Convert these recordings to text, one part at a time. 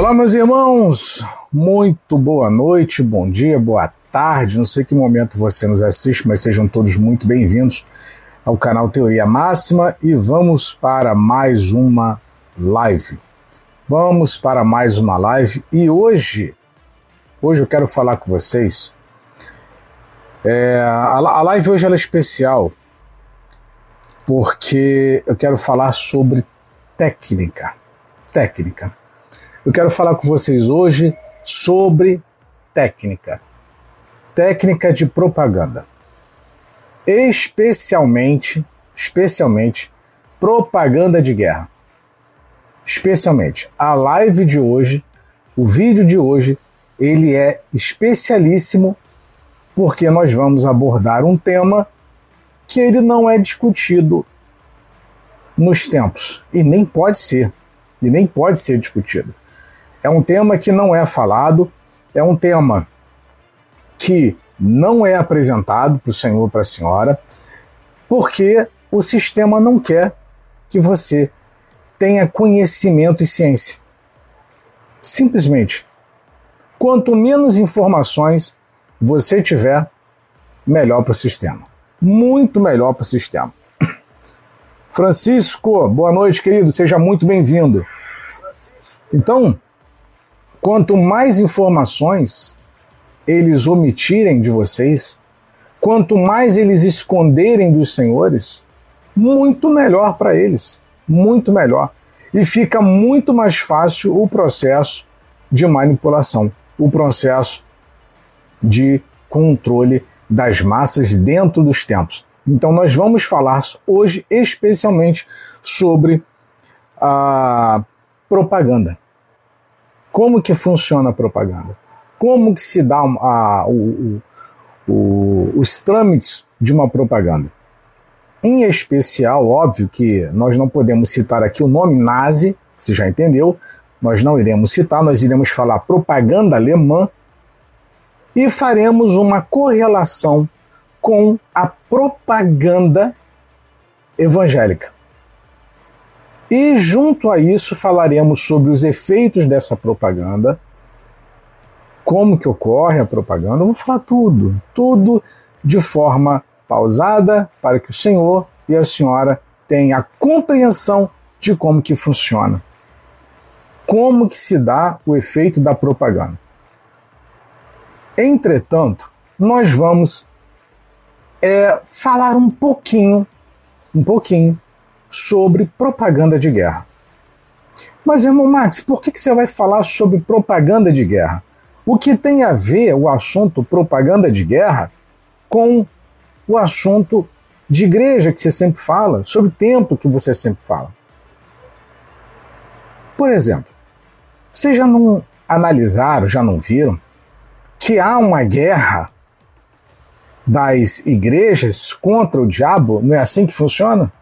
Olá, meus irmãos, muito boa noite, bom dia, boa tarde. Não sei que momento você nos assiste, mas sejam todos muito bem-vindos ao canal Teoria Máxima e vamos para mais uma live. Vamos para mais uma live e hoje, hoje eu quero falar com vocês. É, a, a live hoje é especial porque eu quero falar sobre técnica. Técnica. Eu quero falar com vocês hoje sobre técnica. Técnica de propaganda. Especialmente, especialmente propaganda de guerra. Especialmente a live de hoje, o vídeo de hoje, ele é especialíssimo porque nós vamos abordar um tema que ele não é discutido nos tempos e nem pode ser, e nem pode ser discutido. É um tema que não é falado, é um tema que não é apresentado para o senhor ou para a senhora, porque o sistema não quer que você tenha conhecimento e ciência. Simplesmente. Quanto menos informações você tiver, melhor para o sistema. Muito melhor para o sistema. Francisco, boa noite, querido. Seja muito bem-vindo. Então, Quanto mais informações eles omitirem de vocês, quanto mais eles esconderem dos senhores, muito melhor para eles, muito melhor. E fica muito mais fácil o processo de manipulação, o processo de controle das massas dentro dos tempos. Então, nós vamos falar hoje especialmente sobre a propaganda. Como que funciona a propaganda? Como que se dá a, o, o, os trâmites de uma propaganda? Em especial, óbvio que nós não podemos citar aqui o nome nazi, você já entendeu, nós não iremos citar, nós iremos falar propaganda alemã e faremos uma correlação com a propaganda evangélica. E junto a isso falaremos sobre os efeitos dessa propaganda, como que ocorre a propaganda, vamos falar tudo, tudo de forma pausada para que o senhor e a senhora tenham a compreensão de como que funciona. Como que se dá o efeito da propaganda. Entretanto, nós vamos é, falar um pouquinho, um pouquinho sobre propaganda de guerra. Mas, irmão Max, por que, que você vai falar sobre propaganda de guerra? O que tem a ver o assunto propaganda de guerra com o assunto de igreja que você sempre fala, sobre o tempo que você sempre fala? Por exemplo, vocês já não analisaram, já não viram, que há uma guerra das igrejas contra o diabo? Não é assim que funciona?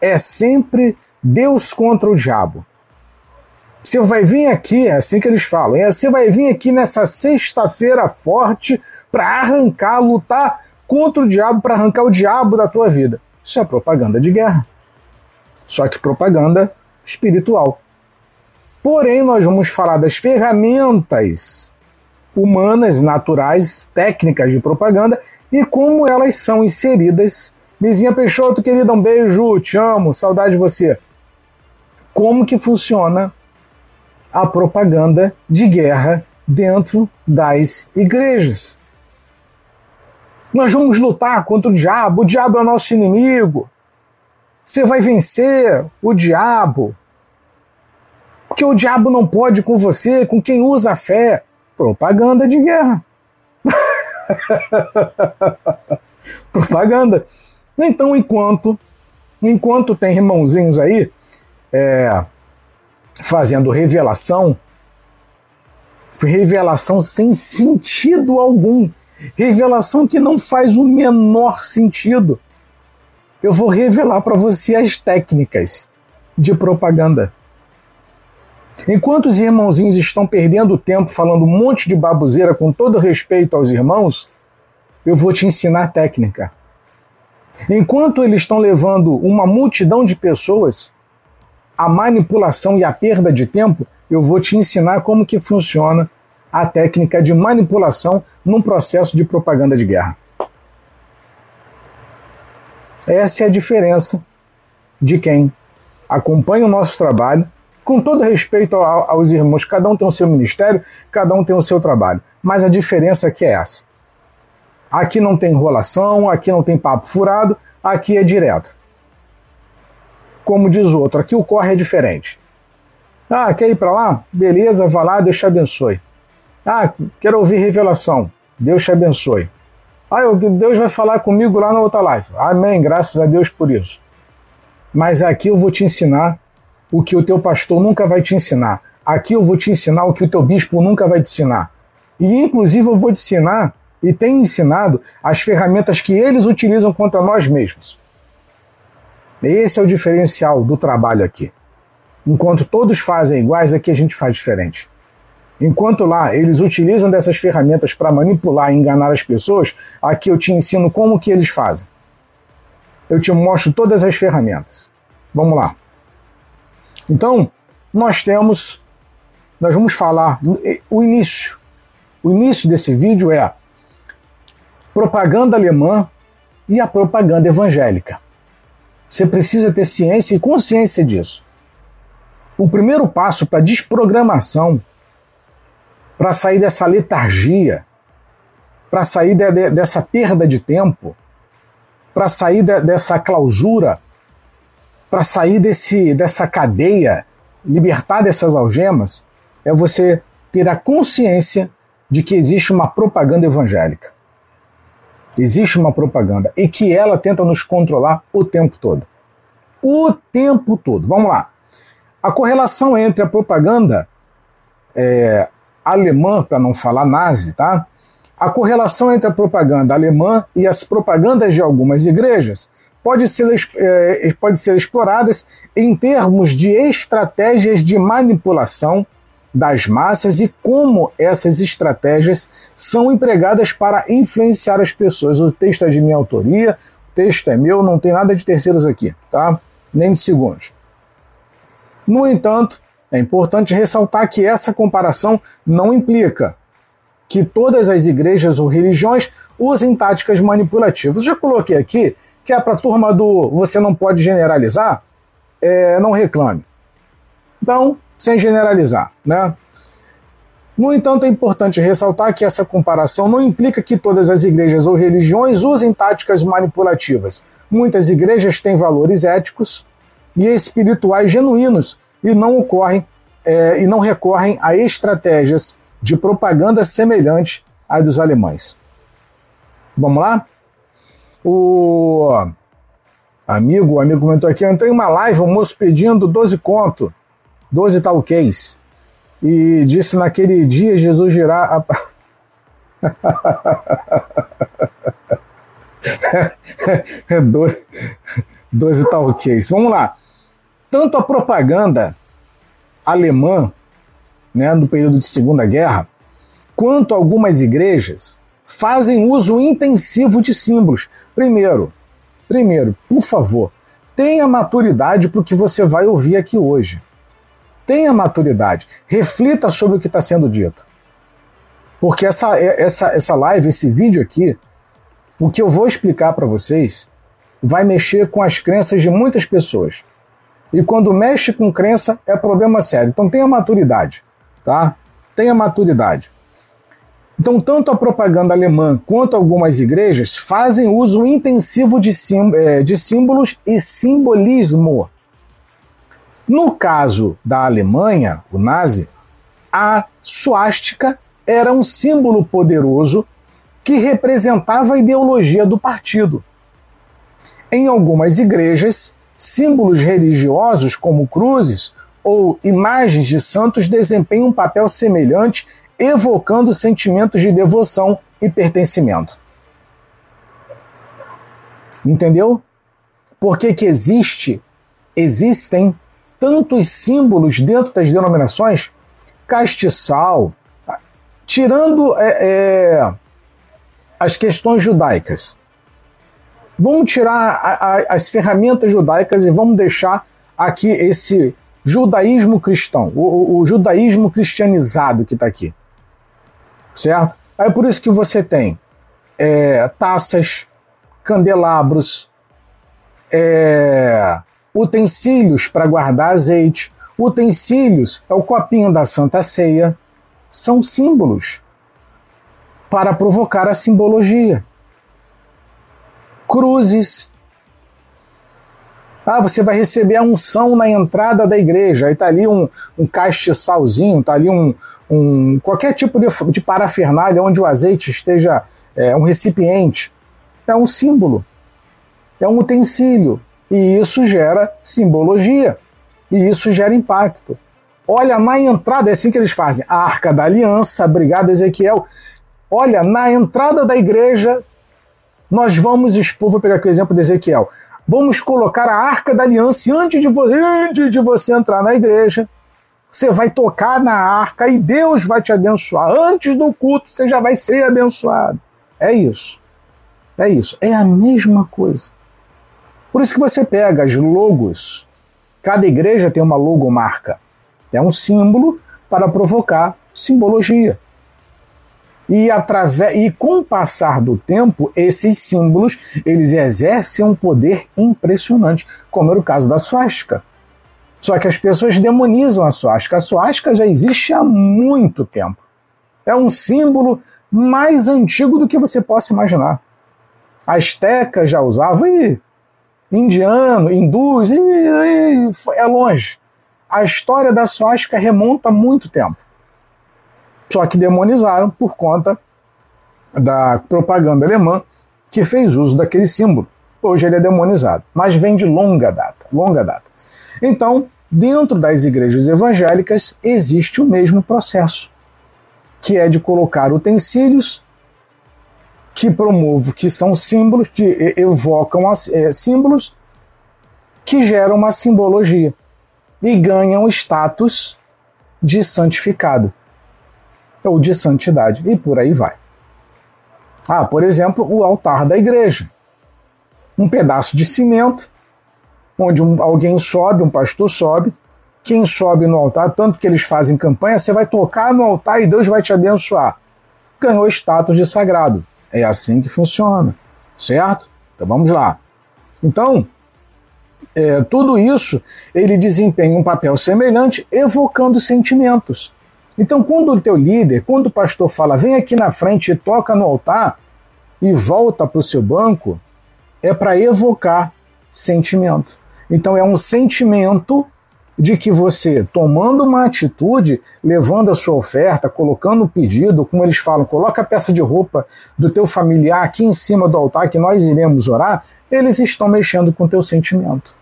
É sempre Deus contra o diabo. Você vai vir aqui, é assim que eles falam, é, você vai vir aqui nessa sexta-feira forte para arrancar, lutar contra o diabo, para arrancar o diabo da tua vida. Isso é propaganda de guerra. Só que propaganda espiritual. Porém, nós vamos falar das ferramentas humanas, naturais, técnicas de propaganda e como elas são inseridas Mizinha Peixoto, querida, um beijo, te amo, saudade de você. Como que funciona a propaganda de guerra dentro das igrejas? Nós vamos lutar contra o diabo, o diabo é o nosso inimigo. Você vai vencer o diabo. Porque o diabo não pode com você, com quem usa a fé. Propaganda de guerra. Propaganda. Então, enquanto, enquanto tem irmãozinhos aí é, fazendo revelação, revelação sem sentido algum, revelação que não faz o menor sentido. Eu vou revelar para você as técnicas de propaganda. Enquanto os irmãozinhos estão perdendo tempo falando um monte de baboseira com todo respeito aos irmãos, eu vou te ensinar técnica. Enquanto eles estão levando uma multidão de pessoas à manipulação e à perda de tempo, eu vou te ensinar como que funciona a técnica de manipulação num processo de propaganda de guerra. Essa é a diferença de quem acompanha o nosso trabalho, com todo respeito aos irmãos, cada um tem o seu ministério, cada um tem o seu trabalho, mas a diferença aqui é essa. Aqui não tem enrolação, aqui não tem papo furado, aqui é direto. Como diz outro, aqui o corre é diferente. Ah, quer ir para lá? Beleza, vá lá, Deus te abençoe. Ah, quero ouvir revelação. Deus te abençoe. Ah, Deus vai falar comigo lá na outra live. Amém, graças a Deus por isso. Mas aqui eu vou te ensinar o que o teu pastor nunca vai te ensinar. Aqui eu vou te ensinar o que o teu bispo nunca vai te ensinar. E inclusive eu vou te ensinar e tenho ensinado as ferramentas que eles utilizam contra nós mesmos. Esse é o diferencial do trabalho aqui. Enquanto todos fazem iguais, aqui a gente faz diferente. Enquanto lá eles utilizam dessas ferramentas para manipular e enganar as pessoas, aqui eu te ensino como que eles fazem. Eu te mostro todas as ferramentas. Vamos lá. Então, nós temos nós vamos falar o início. O início desse vídeo é propaganda alemã e a propaganda evangélica. Você precisa ter ciência e consciência disso. O primeiro passo para desprogramação para sair dessa letargia, para sair de, de, dessa perda de tempo, para sair de, dessa clausura, para sair desse, dessa cadeia, libertar dessas algemas, é você ter a consciência de que existe uma propaganda evangélica. Existe uma propaganda e que ela tenta nos controlar o tempo todo. O tempo todo. Vamos lá. A correlação entre a propaganda é, alemã, para não falar nazi, tá? A correlação entre a propaganda alemã e as propagandas de algumas igrejas pode ser, é, pode ser exploradas em termos de estratégias de manipulação das massas e como essas estratégias são empregadas para influenciar as pessoas. O texto é de minha autoria, o texto é meu, não tem nada de terceiros aqui, tá? Nem de segundos. No entanto, é importante ressaltar que essa comparação não implica que todas as igrejas ou religiões usem táticas manipulativas. Já coloquei aqui que é para a turma do você não pode generalizar, é, não reclame. Então, sem generalizar, né? No entanto, é importante ressaltar que essa comparação não implica que todas as igrejas ou religiões usem táticas manipulativas. Muitas igrejas têm valores éticos e espirituais genuínos e não ocorrem é, e não recorrem a estratégias de propaganda semelhantes às dos alemães. Vamos lá? O amigo, o amigo comentou aqui, eu entrei em uma live, o moço pedindo 12 conto, 12 talquês, e disse naquele dia Jesus dirá... A... 12 talquês. Vamos lá tanto a propaganda alemã, né, no período de Segunda Guerra, quanto algumas igrejas fazem uso intensivo de símbolos. Primeiro, primeiro, por favor, tenha maturidade para o que você vai ouvir aqui hoje. Tenha maturidade, reflita sobre o que está sendo dito. Porque essa, essa, essa live, esse vídeo aqui, o que eu vou explicar para vocês vai mexer com as crenças de muitas pessoas. E quando mexe com crença, é problema sério. Então tenha maturidade, tá? Tenha maturidade. Então, tanto a propaganda alemã quanto algumas igrejas fazem uso intensivo de, é, de símbolos e simbolismo. No caso da Alemanha, o nazi, a suástica era um símbolo poderoso que representava a ideologia do partido. Em algumas igrejas, Símbolos religiosos, como cruzes ou imagens de santos, desempenham um papel semelhante, evocando sentimentos de devoção e pertencimento. Entendeu? Por que, que existe, existem tantos símbolos dentro das denominações? Castiçal, tirando é, é, as questões judaicas. Vamos tirar a, a, as ferramentas judaicas e vamos deixar aqui esse judaísmo cristão, o, o, judaísmo cristianizado que está aqui. Certo? Aí por isso que você tem é, taças, candelabros, é, utensílios para guardar azeite, utensílios é o copinho da Santa Ceia, são símbolos para provocar a simbologia. Cruzes. Ah, você vai receber a unção na entrada da igreja. Aí está ali um, um castiçalzinho, está ali um, um qualquer tipo de, de parafernália onde o azeite esteja é, um recipiente. É um símbolo, é um utensílio. E isso gera simbologia. E isso gera impacto. Olha, na entrada, é assim que eles fazem. A Arca da Aliança, obrigado Ezequiel. Olha, na entrada da igreja, nós vamos expor, vou pegar aqui o exemplo de Ezequiel. Vamos colocar a Arca da Aliança e antes de, antes de você entrar na igreja, você vai tocar na arca e Deus vai te abençoar. Antes do culto, você já vai ser abençoado. É isso. É isso. É a mesma coisa. Por isso que você pega as logos. Cada igreja tem uma logomarca. É um símbolo para provocar simbologia. E, através, e com o passar do tempo, esses símbolos eles exercem um poder impressionante, como era o caso da suástica. Só que as pessoas demonizam a suástica. A suástica já existe há muito tempo. É um símbolo mais antigo do que você possa imaginar. Azteca já usava, e indiano, hindus, e, e, é longe a história da suástica remonta muito tempo. Só que demonizaram por conta da propaganda alemã que fez uso daquele símbolo. Hoje ele é demonizado, mas vem de longa data, longa data. Então, dentro das igrejas evangélicas existe o mesmo processo, que é de colocar utensílios que promovam, que são símbolos, que evocam é, símbolos que geram uma simbologia e ganham status de santificado ou de santidade, e por aí vai. Ah, por exemplo, o altar da igreja. Um pedaço de cimento, onde um, alguém sobe, um pastor sobe, quem sobe no altar, tanto que eles fazem campanha, você vai tocar no altar e Deus vai te abençoar. Ganhou status de sagrado. É assim que funciona, certo? Então vamos lá. Então, é, tudo isso ele desempenha um papel semelhante, evocando sentimentos. Então, quando o teu líder, quando o pastor fala, vem aqui na frente e toca no altar e volta para o seu banco, é para evocar sentimento. Então, é um sentimento de que você, tomando uma atitude, levando a sua oferta, colocando o pedido, como eles falam, coloca a peça de roupa do teu familiar aqui em cima do altar que nós iremos orar, eles estão mexendo com o teu sentimento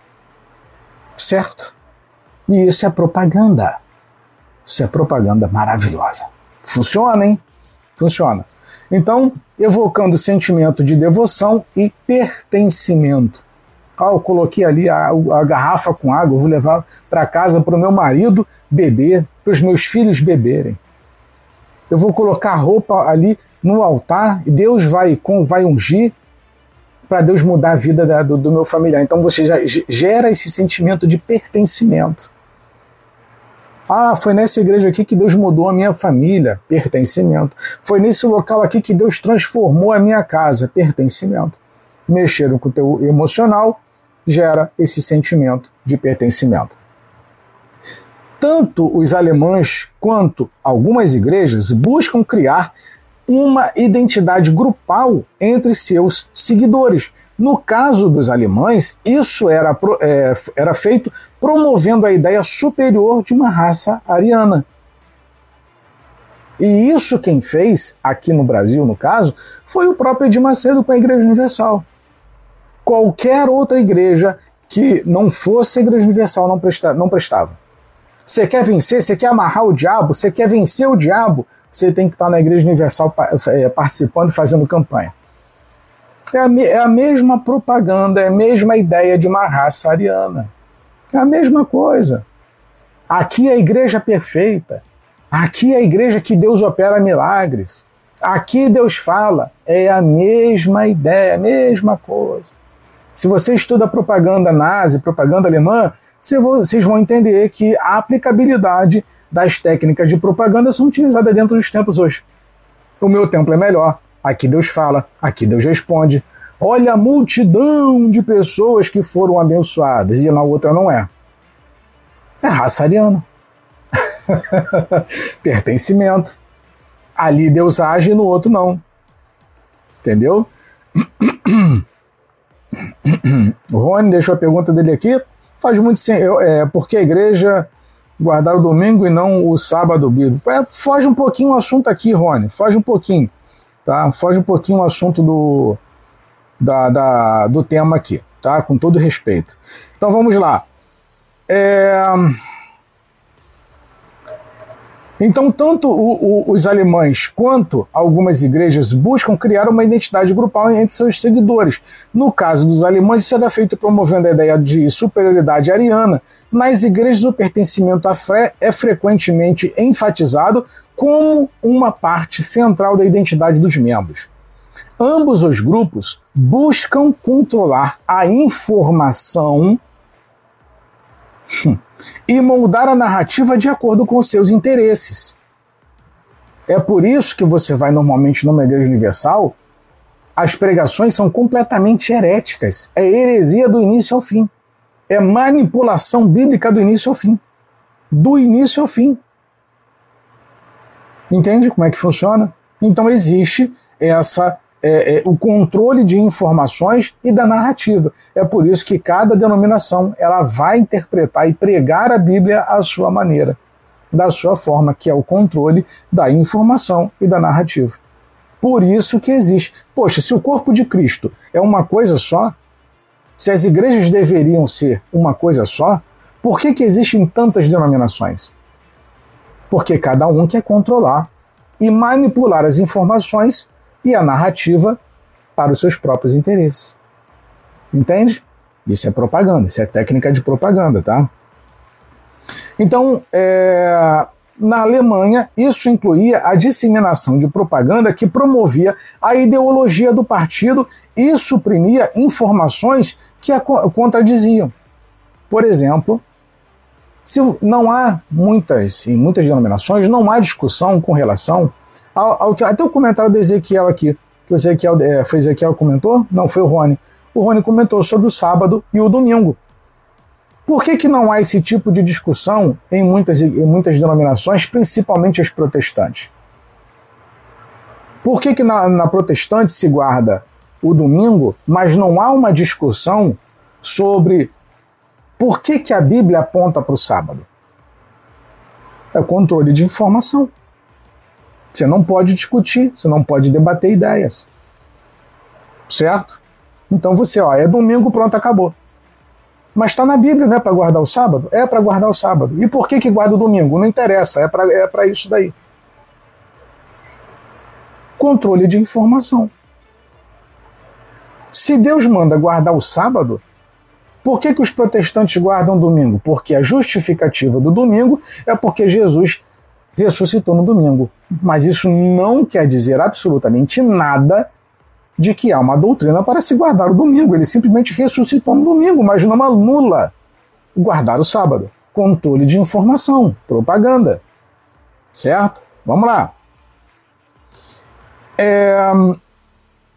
certo? E isso é propaganda. Isso é propaganda maravilhosa. Funciona, hein? Funciona. Então, evocando sentimento de devoção e pertencimento. Ah, eu coloquei ali a, a garrafa com água, vou levar para casa para o meu marido beber, para os meus filhos beberem. Eu vou colocar a roupa ali no altar e Deus vai, vai ungir para Deus mudar a vida da, do, do, meu familiar. Então você já gera esse sentimento de pertencimento. Ah, foi nessa igreja aqui que Deus mudou a minha família, pertencimento. Foi nesse local aqui que Deus transformou a minha casa, pertencimento. Mexeram com o teu emocional, gera esse sentimento de pertencimento. Tanto os alemães quanto algumas igrejas buscam criar uma identidade grupal entre seus seguidores. No caso dos alemães, isso era, é, era feito promovendo a ideia superior de uma raça ariana. E isso quem fez, aqui no Brasil, no caso, foi o próprio Edir Macedo com a Igreja Universal. Qualquer outra igreja que não fosse a Igreja Universal não, presta, não prestava. Você quer vencer, você quer amarrar o diabo, você quer vencer o diabo, você tem que estar na Igreja Universal é, participando, fazendo campanha. É a, é a mesma propaganda, é a mesma ideia de uma raça ariana. É a mesma coisa. Aqui é a igreja perfeita. Aqui é a igreja que Deus opera milagres. Aqui Deus fala. É a mesma ideia, a mesma coisa. Se você estuda propaganda nazi, propaganda alemã, vocês vão entender que a aplicabilidade das técnicas de propaganda são utilizadas dentro dos templos hoje. O meu templo é melhor. Aqui Deus fala, aqui Deus responde. Olha a multidão de pessoas que foram abençoadas e na outra não é. É raça ariana. Pertencimento. Ali Deus age e no outro não. Entendeu? O Rony deixou a pergunta dele aqui. Faz muito sentido. É, porque a igreja guardar o domingo e não o sábado bíblico. É, foge um pouquinho o assunto aqui, Rony. Foge um pouquinho. Tá? Foge um pouquinho o assunto do, da, da, do tema aqui, tá? Com todo respeito. Então vamos lá. É... Então, tanto o, o, os alemães quanto algumas igrejas buscam criar uma identidade grupal entre seus seguidores. No caso dos alemães, isso era feito promovendo a ideia de superioridade ariana. Nas igrejas, o pertencimento à fé é frequentemente enfatizado como uma parte central da identidade dos membros. Ambos os grupos buscam controlar a informação e moldar a narrativa de acordo com seus interesses. É por isso que você vai normalmente numa igreja universal, as pregações são completamente heréticas. É heresia do início ao fim. É manipulação bíblica do início ao fim. Do início ao fim. Entende como é que funciona? Então existe essa é, é, o controle de informações e da narrativa. É por isso que cada denominação ela vai interpretar e pregar a Bíblia à sua maneira, da sua forma, que é o controle da informação e da narrativa. Por isso que existe. Poxa, se o corpo de Cristo é uma coisa só, se as igrejas deveriam ser uma coisa só, por que, que existem tantas denominações? Porque cada um quer controlar e manipular as informações e a narrativa para os seus próprios interesses. Entende? Isso é propaganda, isso é técnica de propaganda, tá? Então, é, na Alemanha, isso incluía a disseminação de propaganda que promovia a ideologia do partido e suprimia informações que a contradiziam. Por exemplo, se não há muitas, em muitas denominações, não há discussão com relação ao, ao, até o comentário do Ezequiel aqui, que o Ezequiel, é, foi Ezequiel que comentou? Não, foi o Rony. O Rony comentou sobre o sábado e o domingo. Por que, que não há esse tipo de discussão em muitas, em muitas denominações, principalmente as protestantes? Por que, que na, na protestante se guarda o domingo, mas não há uma discussão sobre por que, que a Bíblia aponta para o sábado? É controle de informação. Você não pode discutir, você não pode debater ideias. Certo? Então você, ó, é domingo, pronto, acabou. Mas está na Bíblia, né, para guardar o sábado? É para guardar o sábado. E por que que guarda o domingo? Não interessa, é para é isso daí. Controle de informação. Se Deus manda guardar o sábado, por que, que os protestantes guardam domingo? Porque a justificativa do domingo é porque Jesus ressuscitou no domingo. Mas isso não quer dizer absolutamente nada de que há uma doutrina para se guardar o domingo. Ele simplesmente ressuscitou no domingo, mas não anula guardar o sábado. Controle de informação, propaganda. Certo? Vamos lá. É,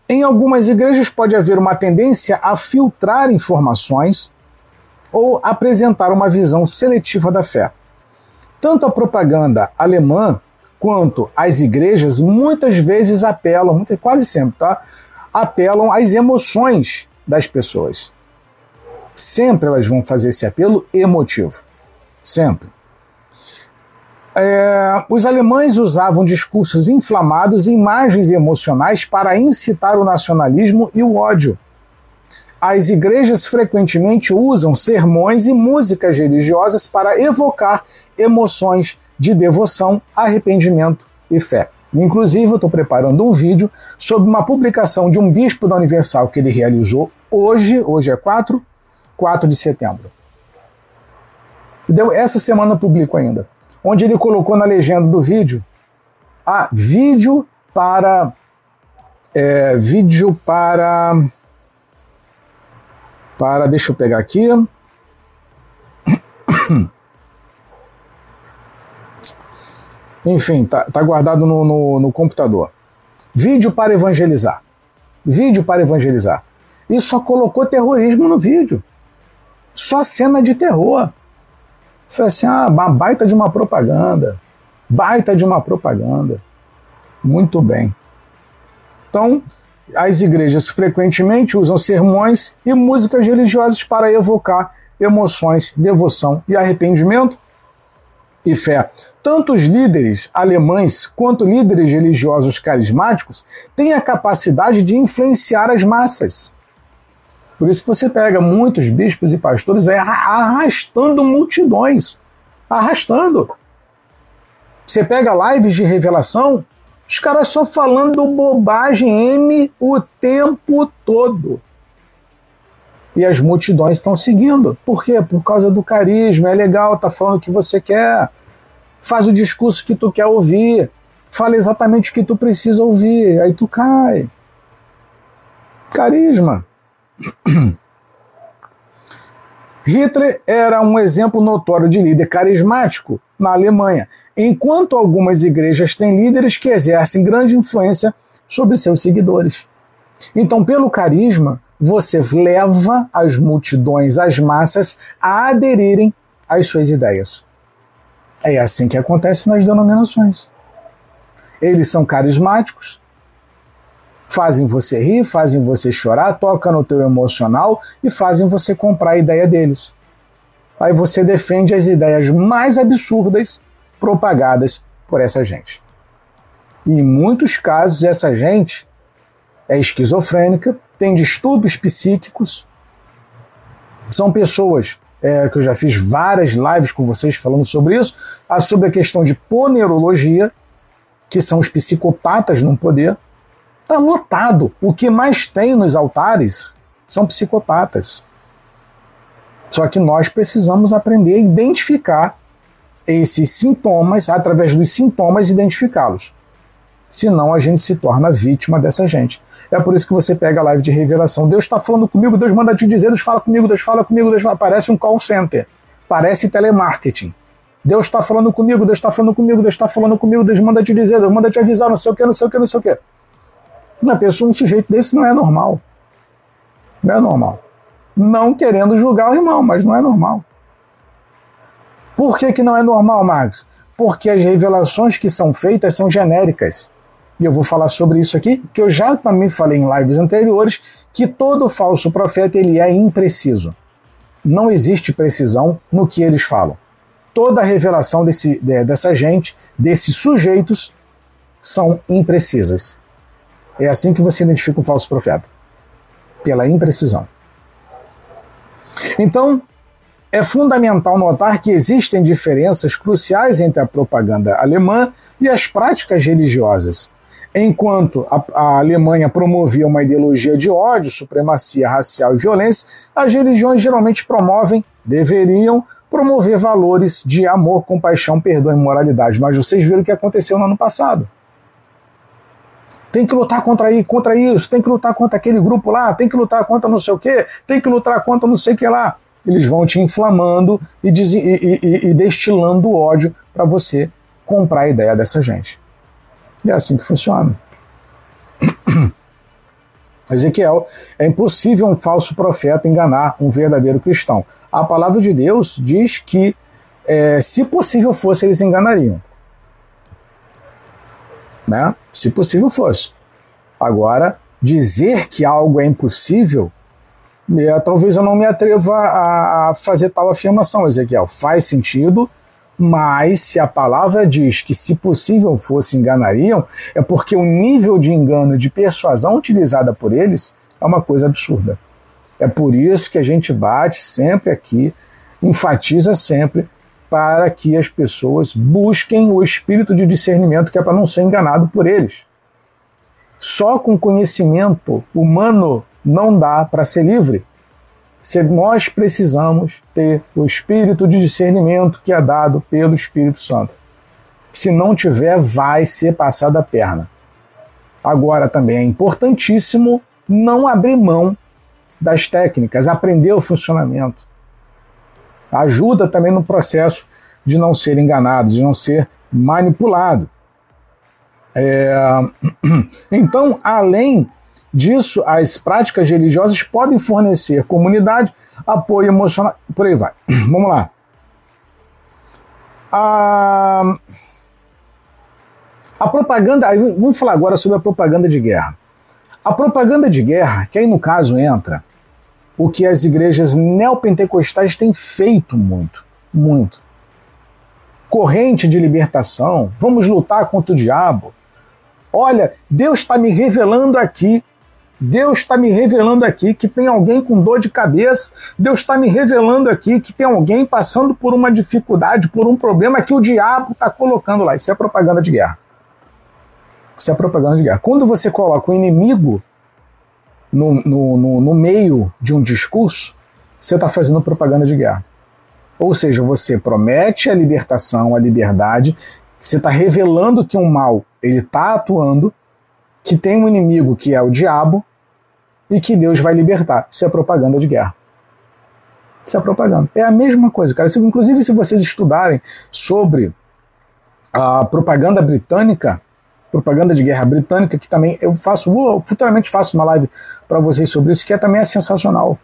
em algumas igrejas pode haver uma tendência a filtrar informações ou apresentar uma visão seletiva da fé. Tanto a propaganda alemã quanto as igrejas muitas vezes apelam, quase sempre, tá? Apelam às emoções das pessoas. Sempre elas vão fazer esse apelo emotivo. Sempre. É, os alemães usavam discursos inflamados e imagens emocionais para incitar o nacionalismo e o ódio. As igrejas frequentemente usam sermões e músicas religiosas para evocar emoções de devoção, arrependimento e fé. Inclusive, eu estou preparando um vídeo sobre uma publicação de um bispo da Universal que ele realizou hoje, hoje é 4, 4 de setembro. Deu, essa semana eu publico ainda. Onde ele colocou na legenda do vídeo, ah, vídeo para. É, vídeo para para, deixa eu pegar aqui. Enfim, tá, tá guardado no, no, no computador. Vídeo para evangelizar. Vídeo para evangelizar. E só colocou terrorismo no vídeo. Só cena de terror. Foi assim, ah, uma baita de uma propaganda. Baita de uma propaganda. Muito bem. Então, as igrejas frequentemente usam sermões e músicas religiosas para evocar emoções, devoção e arrependimento e fé. Tanto os líderes alemães quanto líderes religiosos carismáticos têm a capacidade de influenciar as massas. Por isso que você pega muitos bispos e pastores arrastando multidões. Arrastando. Você pega lives de revelação, os caras só falando bobagem M o tempo todo. E as multidões estão seguindo. Por quê? Por causa do carisma. É legal, tá falando o que você quer. Faz o discurso que tu quer ouvir. Fala exatamente o que tu precisa ouvir. Aí tu cai. Carisma. Hitler era um exemplo notório de líder carismático na Alemanha, enquanto algumas igrejas têm líderes que exercem grande influência sobre seus seguidores. Então, pelo carisma, você leva as multidões, as massas, a aderirem às suas ideias. É assim que acontece nas denominações. Eles são carismáticos, fazem você rir, fazem você chorar, tocam no teu emocional e fazem você comprar a ideia deles. Aí você defende as ideias mais absurdas propagadas por essa gente. E em muitos casos, essa gente é esquizofrênica, tem distúrbios psíquicos, são pessoas é, que eu já fiz várias lives com vocês falando sobre isso, sobre a questão de ponerologia, que são os psicopatas no poder, Está lotado. O que mais tem nos altares são psicopatas. Só que nós precisamos aprender a identificar esses sintomas, através dos sintomas, identificá-los. Senão a gente se torna vítima dessa gente. É por isso que você pega a live de revelação. Deus está falando comigo, Deus manda te dizer, Deus fala comigo, Deus fala comigo, Deus fala... parece um call center, parece telemarketing. Deus está falando comigo, Deus está falando comigo, Deus está falando comigo, Deus manda te dizer, Deus manda te avisar, não sei o que, não sei o que, não sei o que. Uma pessoa, um sujeito desse não é normal. Não é normal. Não querendo julgar o irmão, mas não é normal. Por que, que não é normal, Max? Porque as revelações que são feitas são genéricas. E eu vou falar sobre isso aqui, que eu já também falei em lives anteriores, que todo falso profeta ele é impreciso. Não existe precisão no que eles falam. Toda a revelação desse, dessa gente, desses sujeitos, são imprecisas. É assim que você identifica um falso profeta pela imprecisão. Então, é fundamental notar que existem diferenças cruciais entre a propaganda alemã e as práticas religiosas. Enquanto a, a, Alemanha promovia uma ideologia de ódio, supremacia racial e violência, as religiões geralmente promovem, deveriam promover valores de amor, compaixão, perdão e moralidade. Mas vocês viram o que aconteceu no ano passado tem que lutar contra, contra isso, tem que lutar contra aquele grupo lá, tem que lutar contra não sei o quê, tem que lutar contra não sei o que lá. Eles vão te inflamando e, e, e, e destilando ódio para você comprar a ideia dessa gente. E é assim que funciona. Ezequiel, é impossível um falso profeta enganar um verdadeiro cristão. A palavra de Deus diz que, é, se possível fosse, eles enganariam né? Se possível fosse. Agora, dizer que algo é impossível, é, talvez eu não me atreva a fazer tal afirmação, Ezequiel. Faz sentido, mas se a palavra diz que, se possível fosse, enganariam, é porque o nível de engano, de persuasão utilizada por eles é uma coisa absurda. É por isso que a gente bate sempre aqui, enfatiza sempre para que as pessoas busquem o espírito de discernimento, que é para não ser enganado por eles. Só com conhecimento humano não dá para ser livre. Se nós precisamos ter o espírito de discernimento que é dado pelo Espírito Santo. Se não tiver, vai ser passada a perna. Agora também é importantíssimo não abrir mão das técnicas, aprender o funcionamento. Ajuda também no processo de não ser enganado, de não ser manipulado. É... Então, além disso, as práticas religiosas podem fornecer comunidade, apoio emocional, por aí vai. Vamos lá. A, a propaganda, vamos falar agora sobre a propaganda de guerra. A propaganda de guerra, que aí no caso entra o que as igrejas neopentecostais têm feito muito, muito. Corrente de libertação, vamos lutar contra o diabo. Olha, Deus está me revelando aqui Deus está me revelando aqui que tem alguém com dor de cabeça. Deus está me revelando aqui que tem alguém passando por uma dificuldade, por um problema que o diabo está colocando lá. Isso é propaganda de guerra. Isso é propaganda de guerra. Quando você coloca o inimigo no, no, no, no meio de um discurso, você está fazendo propaganda de guerra. Ou seja, você promete a libertação, a liberdade, você está revelando que um mal ele está atuando, que tem um inimigo que é o diabo, e que Deus vai libertar. Isso é propaganda de guerra. Isso é propaganda. É a mesma coisa, cara. Inclusive, se vocês estudarem sobre a propaganda britânica, propaganda de guerra britânica, que também eu faço, vou, futuramente faço uma live para vocês sobre isso, que é, também é sensacional.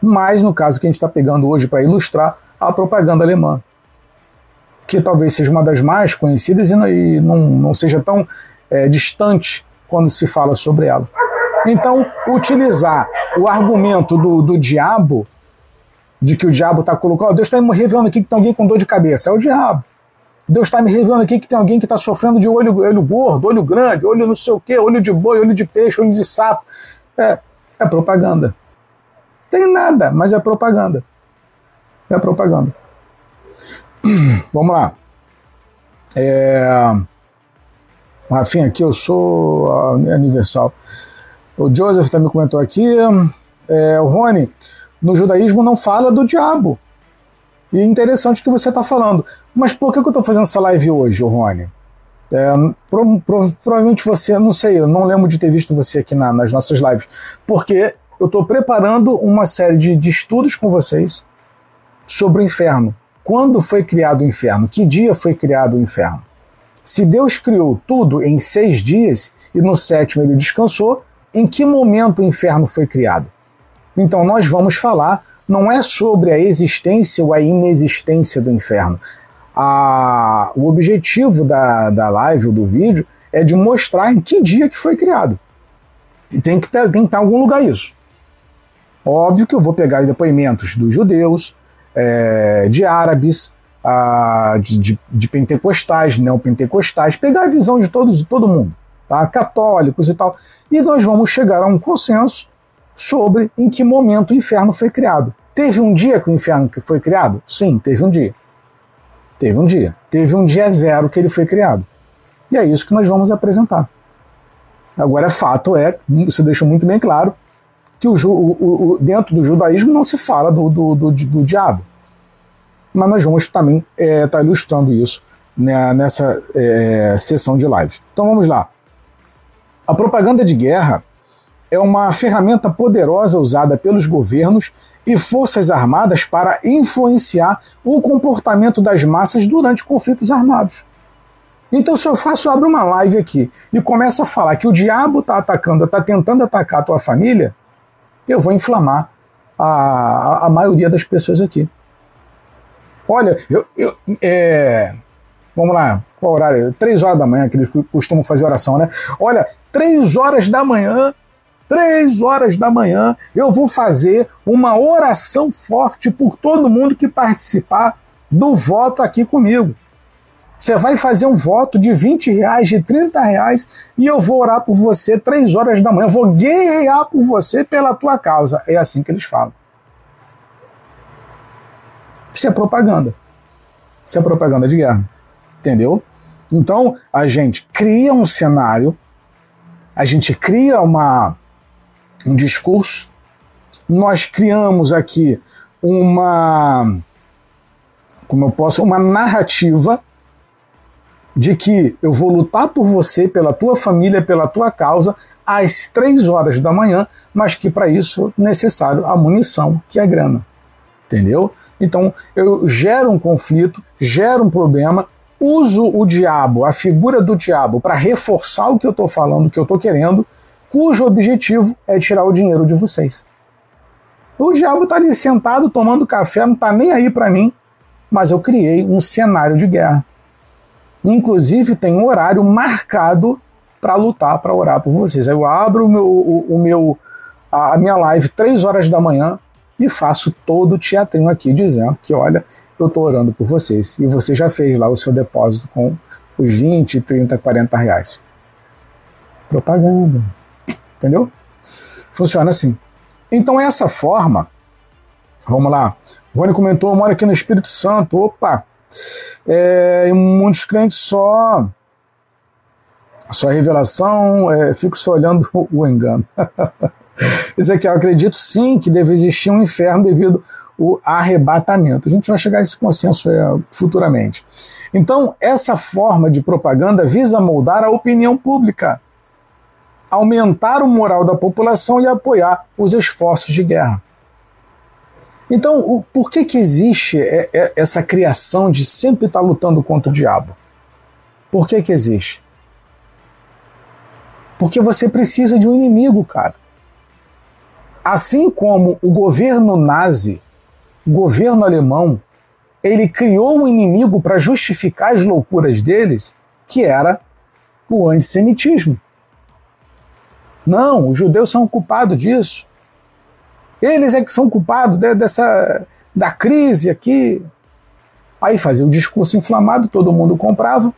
Mas no caso que a gente está pegando hoje para ilustrar a propaganda alemã, que talvez seja uma das mais conhecidas e não, e não, não seja tão é, distante quando se fala sobre ela. Então, utilizar o argumento do, do diabo, de que o diabo está colocando, oh, Deus está me revelando aqui que tem alguém com dor de cabeça, é o diabo. Deus está me revelando aqui que tem alguém que está sofrendo de olho, olho gordo, olho grande, olho não sei o quê, olho de boi, olho de peixe, olho de sapo. É, é propaganda. Tem nada, mas é propaganda. É propaganda. Vamos lá. É... Rafinha, aqui eu sou universal. O Joseph também comentou aqui. É, o Rony, no judaísmo não fala do diabo. E é interessante o que você está falando. Mas por que, que eu estou fazendo essa live hoje, Rony? É, pro, pro, provavelmente você, não sei, eu não lembro de ter visto você aqui na, nas nossas lives, porque eu estou preparando uma série de, de estudos com vocês sobre o inferno. Quando foi criado o inferno? Que dia foi criado o inferno? Se Deus criou tudo em seis dias e no sétimo ele descansou, em que momento o inferno foi criado. Então, nós vamos falar não é sobre a existência ou a inexistência do inferno. A, o objetivo da, da live ou do vídeo é de mostrar em que dia que foi criado. Tem que, ter, tem que estar em algum lugar isso. Óbvio que eu vou pegar depoimentos dos judeus, é, de árabes, a, de, de, de pentecostais, neopentecostais, pegar a visão de todos e todo mundo tá? católicos e tal. E nós vamos chegar a um consenso sobre em que momento o inferno foi criado. Teve um dia que o inferno foi criado? Sim, teve um dia. Teve um dia. Teve um dia zero que ele foi criado. E é isso que nós vamos apresentar. Agora, fato é, isso deixa muito bem claro, que o, o, o, dentro do judaísmo não se fala do, do, do, do diabo. Mas nós vamos também estar é, tá ilustrando isso né, nessa é, sessão de live. Então vamos lá. A propaganda de guerra é uma ferramenta poderosa usada pelos governos e forças armadas para influenciar o comportamento das massas durante conflitos armados. Então, se eu faço, abro uma live aqui e começo a falar que o diabo está atacando, está tentando atacar a tua família, eu vou inflamar a, a, a maioria das pessoas aqui. Olha, eu, eu é, Vamos lá, qual horário? Três horas da manhã, que eles costumam fazer oração, né? Olha, três horas da manhã, três horas da manhã, eu vou fazer uma oração forte por todo mundo que participar do voto aqui comigo. Você vai fazer um voto de 20 reais, de 30 reais, e eu vou orar por você três horas da manhã. Eu vou guerrear por você pela tua causa. É assim que eles falam. Isso é propaganda. Isso é propaganda de guerra. Entendeu? Então, a gente cria um cenário, a gente cria uma, um discurso, nós criamos aqui uma, como eu posso, uma narrativa de que eu vou lutar por você, pela tua família, pela tua causa, às três horas da manhã, mas que para isso é necessário a munição, que é grana. Entendeu? Então eu gero um conflito, gero um problema, uso o diabo, a figura do diabo, para reforçar o que eu estou falando, o que eu estou querendo, cujo objetivo é tirar o dinheiro de vocês. O diabo está ali sentado tomando café, não está nem aí para mim, mas eu criei um cenário de guerra. Inclusive tem um horário marcado para lutar, para orar por vocês. Eu abro o meu, o, o meu, a minha live três horas da manhã e faço todo o teatrinho aqui dizendo que, olha, eu estou orando por vocês. E você já fez lá o seu depósito com os 20, 30, 40 reais. Propaganda. Entendeu? Funciona assim. Então, essa forma, vamos lá. O Rony comentou, mora aqui no Espírito Santo. Opa! É, e muitos crentes só só revelação, é, fico só olhando o engano. Ezequiel, acredito sim que deve existir um inferno devido ao arrebatamento. A gente vai chegar a esse consenso é, futuramente. Então, essa forma de propaganda visa moldar a opinião pública, aumentar o moral da população e apoiar os esforços de guerra. Então, o, por que, que existe é, é, essa criação de sempre estar lutando contra o diabo? Por que, que existe? Porque você precisa de um inimigo, cara. Assim como o governo nazi, o governo alemão, ele criou um inimigo para justificar as loucuras deles, que era o antissemitismo. Não, os judeus são culpados disso. Eles é que são culpados de, dessa da crise aqui. Aí fazia o discurso inflamado, todo mundo comprava.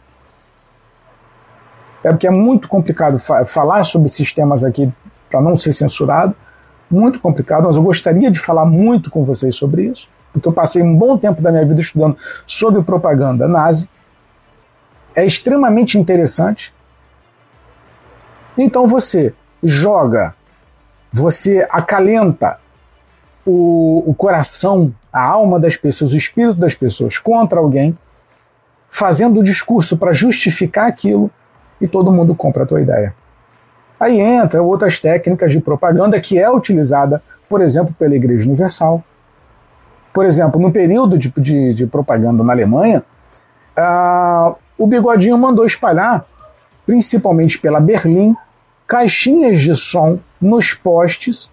É porque é muito complicado fa falar sobre sistemas aqui para não ser censurado muito complicado, mas eu gostaria de falar muito com vocês sobre isso, porque eu passei um bom tempo da minha vida estudando sobre propaganda nazi. É extremamente interessante. Então você joga, você acalenta o, o coração, a alma das pessoas, o espírito das pessoas contra alguém, fazendo o discurso para justificar aquilo e todo mundo compra a tua ideia. Aí entra outras técnicas de propaganda que é utilizada, por exemplo, pela Igreja Universal. Por exemplo, no período de, de, de propaganda na Alemanha, uh, o Bigodinho mandou espalhar, principalmente pela Berlim, caixinhas de som nos postes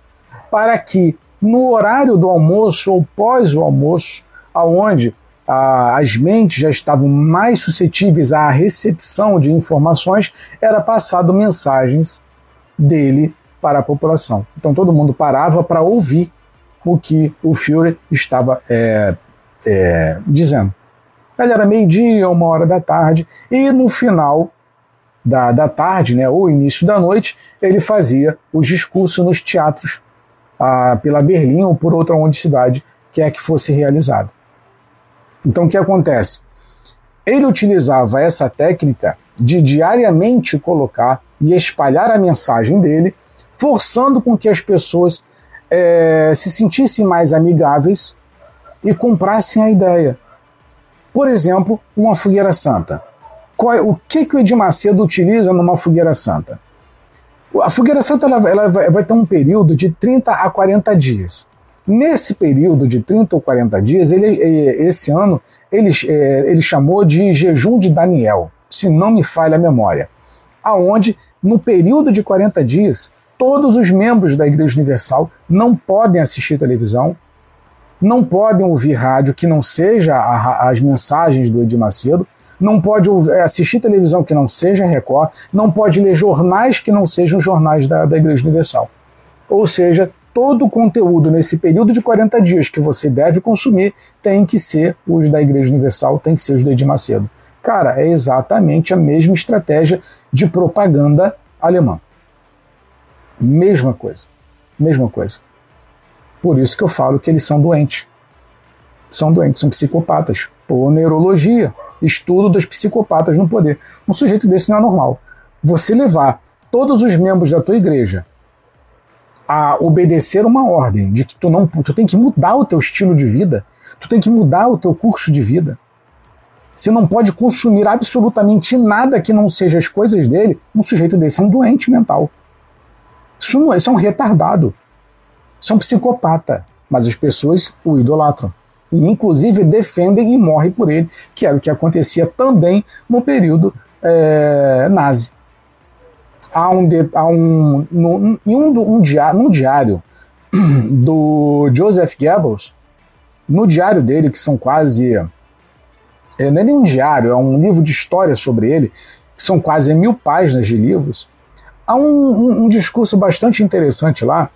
para que no horário do almoço ou pós o almoço, aonde ah, as mentes já estavam mais suscetíveis à recepção de informações, era passado mensagens dele para a população. Então todo mundo parava para ouvir o que o Führer estava é, é, dizendo. Ele era meio-dia, uma hora da tarde, e no final da, da tarde, né, ou início da noite, ele fazia os discursos nos teatros ah, pela Berlim ou por outra onde cidade quer que fosse realizada. Então o que acontece? Ele utilizava essa técnica de diariamente colocar e espalhar a mensagem dele, forçando com que as pessoas é, se sentissem mais amigáveis e comprassem a ideia. Por exemplo, uma fogueira santa. Qual, é, o que, que o Edir Macedo utiliza numa fogueira santa? A fogueira santa ela, ela vai, vai, ter um período de 30 a 40 dias. Nesse período de 30 ou 40 dias, ele, esse ano, ele, é, ele chamou de jejum de Daniel, se não me falha a memória aonde no período de 40 dias todos os membros da Igreja Universal não podem assistir televisão, não podem ouvir rádio que não seja a, as mensagens do Edir Macedo, não pode é, assistir televisão que não seja Record, não pode ler jornais que não sejam jornais da, da Igreja Universal. Ou seja, todo o conteúdo nesse período de 40 dias que você deve consumir tem que ser os da Igreja Universal, tem que ser os do Edir Macedo. Cara, é exatamente a mesma estratégia de propaganda alemã. Mesma coisa. Mesma coisa. Por isso que eu falo que eles são doentes. São doentes, são psicopatas. Por neurologia, estudo dos psicopatas no poder. Um sujeito desse não é normal. Você levar todos os membros da tua igreja a obedecer uma ordem de que tu não tu tem que mudar o teu estilo de vida, tu tem que mudar o teu curso de vida, você não pode consumir absolutamente nada que não seja as coisas dele, um sujeito desse é um doente mental. Isso, não, é, isso é um retardado. Isso é um psicopata. Mas as pessoas o idolatram. E, inclusive, defendem e morrem por ele, que era o que acontecia também no período é, nazi. Há um, há um, no, em um, um diário, num diário do Joseph Goebbels, no diário dele, que são quase. É, não é nem um diário, é um livro de história sobre ele, que são quase mil páginas de livros. Há um, um, um discurso bastante interessante lá,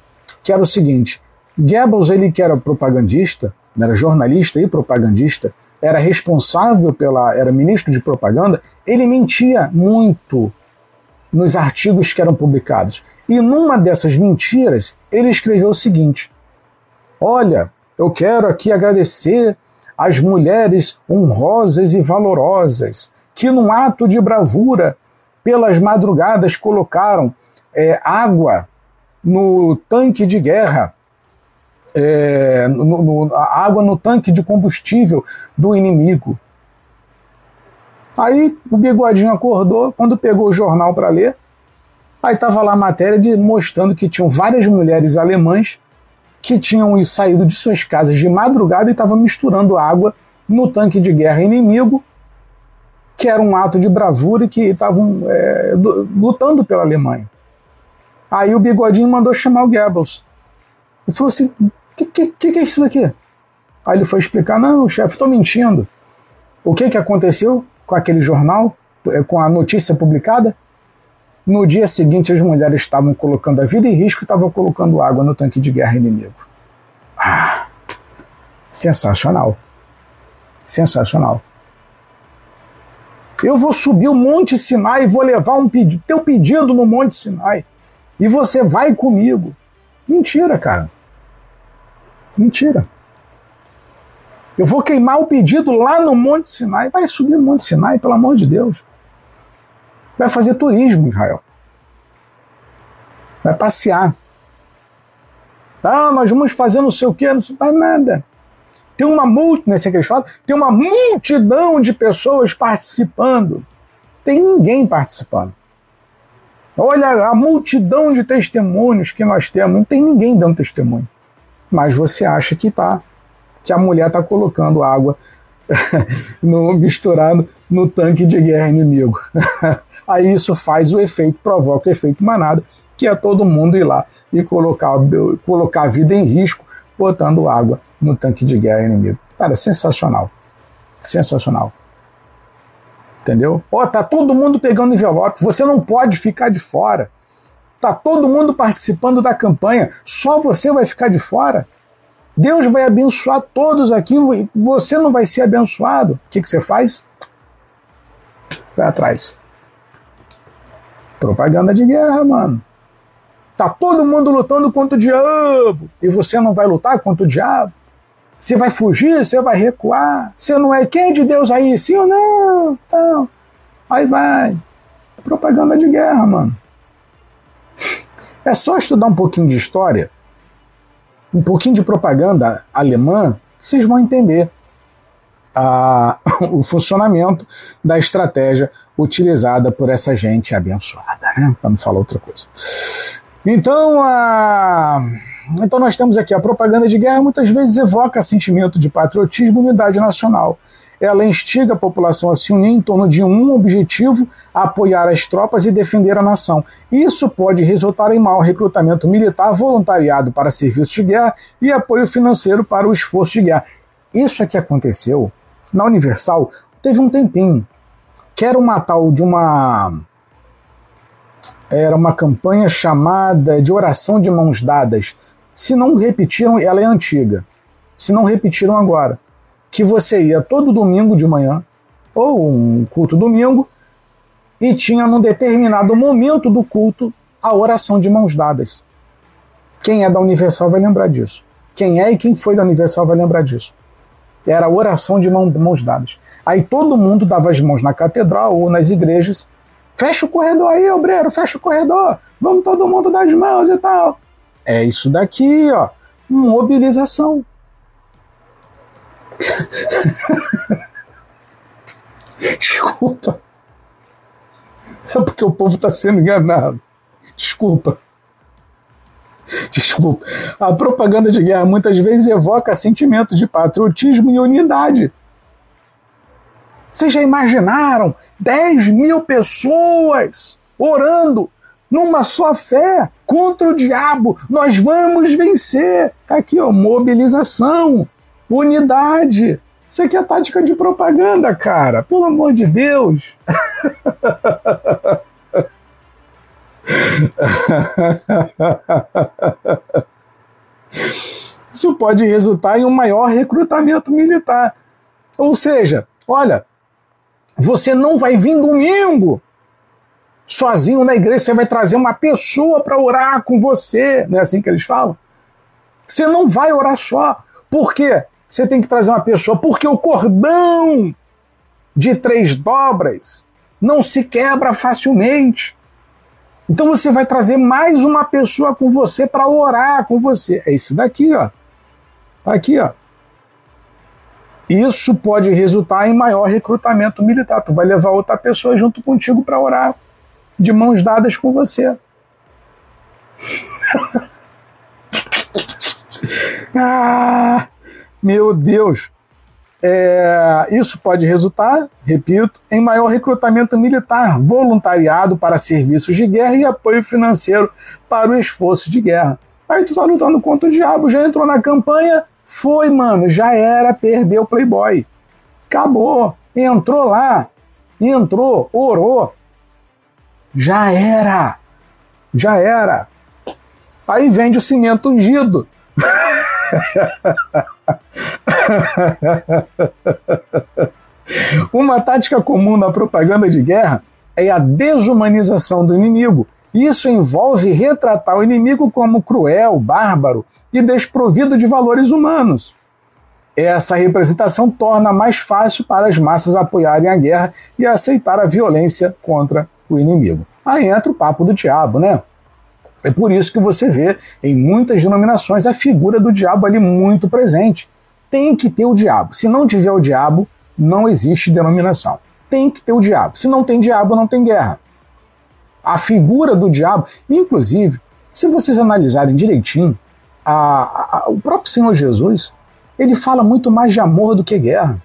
que era o seguinte: Goebbels, ele que era propagandista, era jornalista e propagandista, era responsável pela. era ministro de propaganda, ele mentia muito nos artigos que eram publicados. E numa dessas mentiras, ele escreveu o seguinte: Olha, eu quero aqui agradecer às mulheres honrosas e valorosas que, num ato de bravura, pelas madrugadas colocaram é, água no tanque de guerra, é, no, no, água no tanque de combustível do inimigo. Aí o bigodinho acordou, quando pegou o jornal para ler, aí estava lá a matéria de, mostrando que tinham várias mulheres alemãs que tinham saído de suas casas de madrugada e estavam misturando água no tanque de guerra inimigo, que era um ato de bravura e que estavam é, lutando pela Alemanha. Aí o Bigodinho mandou chamar o Goebbels. E falou assim: que, que, que, é isso daqui? Aí ele foi explicar: não, chefe, estou mentindo. O que, que aconteceu com aquele jornal, é, com a notícia publicada? No dia seguinte, as mulheres estavam colocando a vida em risco e estavam colocando água no tanque de guerra inimigo. Ah, sensacional. Sensacional. Eu vou subir o Monte Sinai e vou levar um pedi teu pedido no Monte Sinai. E você vai comigo. Mentira, cara. Mentira. Eu vou queimar o pedido lá no Monte Sinai. Vai subir no Monte Sinai, pelo amor de Deus. Vai fazer turismo, Israel. Vai passear. Ah, nós vamos fazer não sei o quê, não sei mais nada. Tem uma multidão, nesse que eles falam, tem uma multidão de pessoas participando. Tem ninguém participando. Olha a multidão de testemunhos que nós temos, não tem ninguém dando testemunho. Mas você acha que tá, que a mulher está colocando água no, misturado no tanque de guerra inimigo. Aí isso faz o efeito, provoca o efeito manada, que é todo mundo ir lá e colocar, colocar a vida em risco botando água no tanque de guerra inimigo. Cara, sensacional. Sensacional. Entendeu? Ó, oh, tá todo mundo pegando envelope, você não pode ficar de fora. Tá todo mundo participando da campanha, só você vai ficar de fora. Deus vai abençoar todos aqui, você não vai ser abençoado. O que, que você faz? Vai atrás. Propaganda de guerra, mano. Tá todo mundo lutando contra o diabo e você não vai lutar contra o diabo? Você vai fugir? Você vai recuar? Você não é quem de Deus aí? Sim ou não? Então, aí vai. Propaganda de guerra, mano. É só estudar um pouquinho de história, um pouquinho de propaganda alemã, que vocês vão entender a, o funcionamento da estratégia utilizada por essa gente abençoada, né? para não falar outra coisa. Então, a, então nós temos aqui a propaganda de guerra muitas vezes evoca sentimento de patriotismo e unidade nacional. Ela instiga a população a se unir em torno de um objetivo, apoiar as tropas e defender a nação. Isso pode resultar em maior recrutamento militar, voluntariado para serviços de guerra e apoio financeiro para o esforço de guerra. Isso é que aconteceu na Universal teve um tempinho, era uma tal de uma era uma campanha chamada de oração de mãos dadas. Se não repetiram, ela é antiga. Se não repetiram agora, que você ia todo domingo de manhã ou um culto domingo e tinha num determinado momento do culto a oração de mãos dadas. Quem é da Universal vai lembrar disso. Quem é e quem foi da Universal vai lembrar disso. Era oração de mãos dadas. Aí todo mundo dava as mãos na catedral ou nas igrejas Fecha o corredor aí, obreiro, fecha o corredor. Vamos todo mundo dar as mãos e tal. É isso daqui, ó. Mobilização. Desculpa. É porque o povo está sendo enganado. Desculpa. Desculpa. A propaganda de guerra muitas vezes evoca sentimentos de patriotismo e unidade. Vocês já imaginaram 10 mil pessoas orando numa só fé contra o diabo? Nós vamos vencer. Tá aqui, ó, mobilização, unidade. Isso aqui é tática de propaganda, cara. Pelo amor de Deus. Isso pode resultar em um maior recrutamento militar. Ou seja, olha, você não vai vir domingo sozinho na igreja, você vai trazer uma pessoa para orar com você. Não é assim que eles falam? Você não vai orar só. Por quê? Você tem que trazer uma pessoa, porque o cordão de três dobras não se quebra facilmente. Então você vai trazer mais uma pessoa com você para orar com você. É isso daqui, ó. Tá aqui, ó. Isso pode resultar em maior recrutamento militar. Tu vai levar outra pessoa junto contigo para orar, de mãos dadas com você. ah, meu Deus. É, isso pode resultar, repito, em maior recrutamento militar, voluntariado para serviços de guerra e apoio financeiro para o esforço de guerra. Aí tu tá lutando contra o diabo, já entrou na campanha, foi, mano, já era, perdeu o Playboy. Acabou. Entrou lá, entrou, orou. Já era. Já era. Aí vende o cimento ungido. Uma tática comum na propaganda de guerra é a desumanização do inimigo. Isso envolve retratar o inimigo como cruel, bárbaro e desprovido de valores humanos. Essa representação torna mais fácil para as massas apoiarem a guerra e aceitar a violência contra o inimigo. Aí entra o papo do diabo, né? É por isso que você vê em muitas denominações a figura do diabo ali muito presente. Tem que ter o diabo. Se não tiver o diabo, não existe denominação. Tem que ter o diabo. Se não tem diabo, não tem guerra. A figura do diabo, inclusive, se vocês analisarem direitinho, a, a, o próprio Senhor Jesus, ele fala muito mais de amor do que guerra.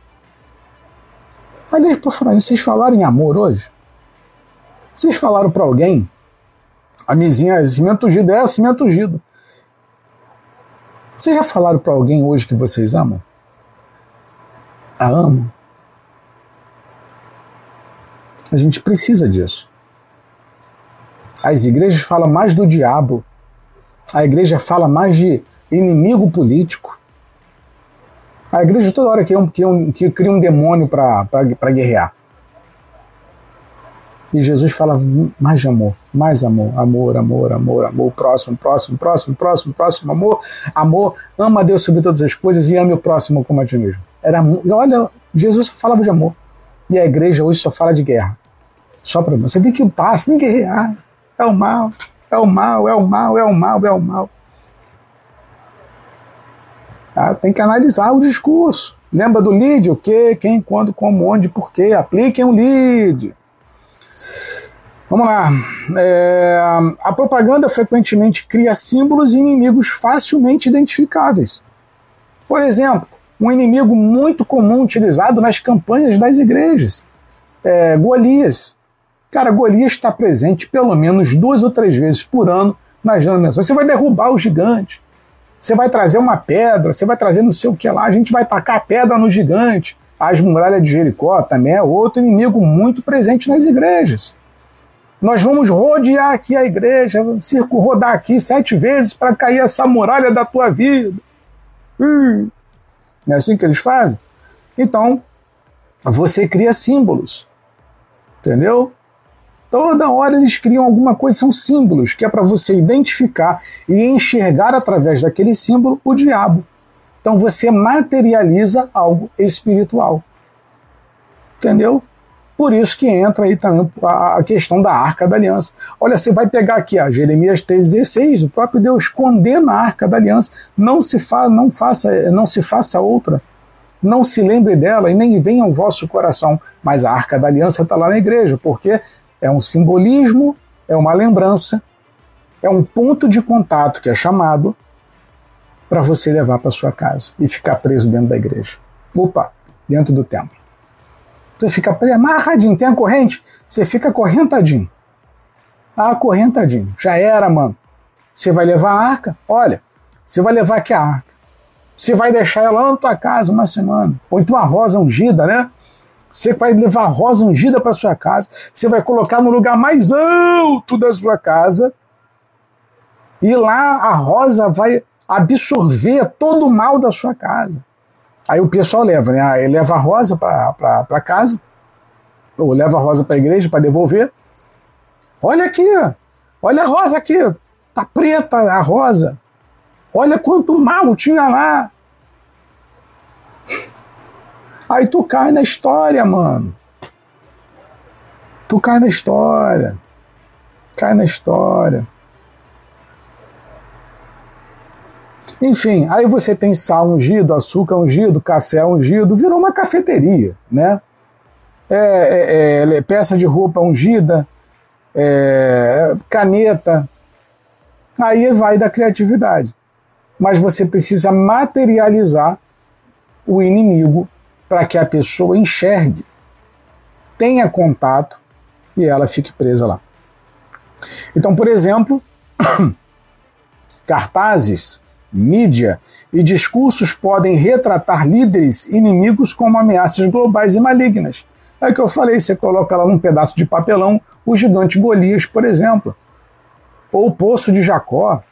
Aliás, por falar vocês falaram em amor hoje? Vocês falaram para alguém a mizinha é cimento ungido, é cimento ungido. Vocês já falaram para alguém hoje que vocês amam? A amam? A gente precisa disso. As igrejas falam mais do diabo. A igreja fala mais de inimigo político. A igreja toda hora quer um, quer um, cria um demônio para guerrear. E Jesus fala mais de amor, mais amor, amor, amor, amor, amor, próximo, próximo, próximo, próximo, próximo, amor, amor, ama a Deus sobre todas as coisas e ame o próximo como a ti mesmo. Era, olha, Jesus só falava de amor. E a igreja hoje só fala de guerra. Só para você tem que lutar, você tem que guerrear. É o mal, é o mal, é o mal, é o mal, é o mal. Ah, tem que analisar o discurso. Lembra do lead? O que, quem, quando, como, onde, por quê? Apliquem o lead. Vamos lá. É, a propaganda frequentemente cria símbolos e inimigos facilmente identificáveis. Por exemplo, um inimigo muito comum utilizado nas campanhas das igrejas. É, Golias. Cara, Golias está presente pelo menos duas ou três vezes por ano nas denominações. Você vai derrubar o gigante. Você vai trazer uma pedra, você vai trazer não sei o que lá, a gente vai tacar pedra no gigante. As muralhas de Jericó também é outro inimigo muito presente nas igrejas. Nós vamos rodear aqui a igreja, circo rodar aqui sete vezes para cair essa muralha da tua vida. Hum. Não é assim que eles fazem? Então, você cria símbolos. Entendeu? Toda hora eles criam alguma coisa, são símbolos, que é para você identificar e enxergar através daquele símbolo o diabo. Então você materializa algo espiritual. Entendeu? Por isso que entra aí também a questão da Arca da Aliança. Olha, você vai pegar aqui, ó, Jeremias 3,16, o próprio Deus condena a Arca da Aliança. Não se, fa não, faça, não se faça outra. Não se lembre dela e nem venha ao vosso coração. Mas a Arca da Aliança está lá na igreja, porque é um simbolismo, é uma lembrança é um ponto de contato que é chamado para você levar para sua casa e ficar preso dentro da igreja. Opa, dentro do templo. Você fica amarradinho, tem a corrente, você fica acorrentadinho. Acorrentadinho. Já era, mano. Você vai levar a arca? Olha, você vai levar aqui a arca. Você vai deixar ela lá na tua casa uma semana. Ou então a rosa ungida, né? Você vai levar a rosa ungida para sua casa. Você vai colocar no lugar mais alto da sua casa. E lá a rosa vai absorver todo o mal da sua casa. Aí o pessoal leva, né? Aí leva a rosa para casa, ou leva a rosa para a igreja para devolver. Olha aqui, olha a rosa aqui, tá preta a rosa. Olha quanto mal tinha lá. Aí tu cai na história, mano. Tu cai na história. Cai na história. Enfim, aí você tem sal ungido, açúcar ungido, café ungido, virou uma cafeteria, né? É, é, é, peça de roupa ungida, é, caneta. Aí vai da criatividade. Mas você precisa materializar o inimigo para que a pessoa enxergue, tenha contato e ela fique presa lá. Então, por exemplo, cartazes, mídia e discursos podem retratar líderes inimigos como ameaças globais e malignas. É o que eu falei, você coloca lá num pedaço de papelão o gigante Golias, por exemplo, ou o poço de Jacó,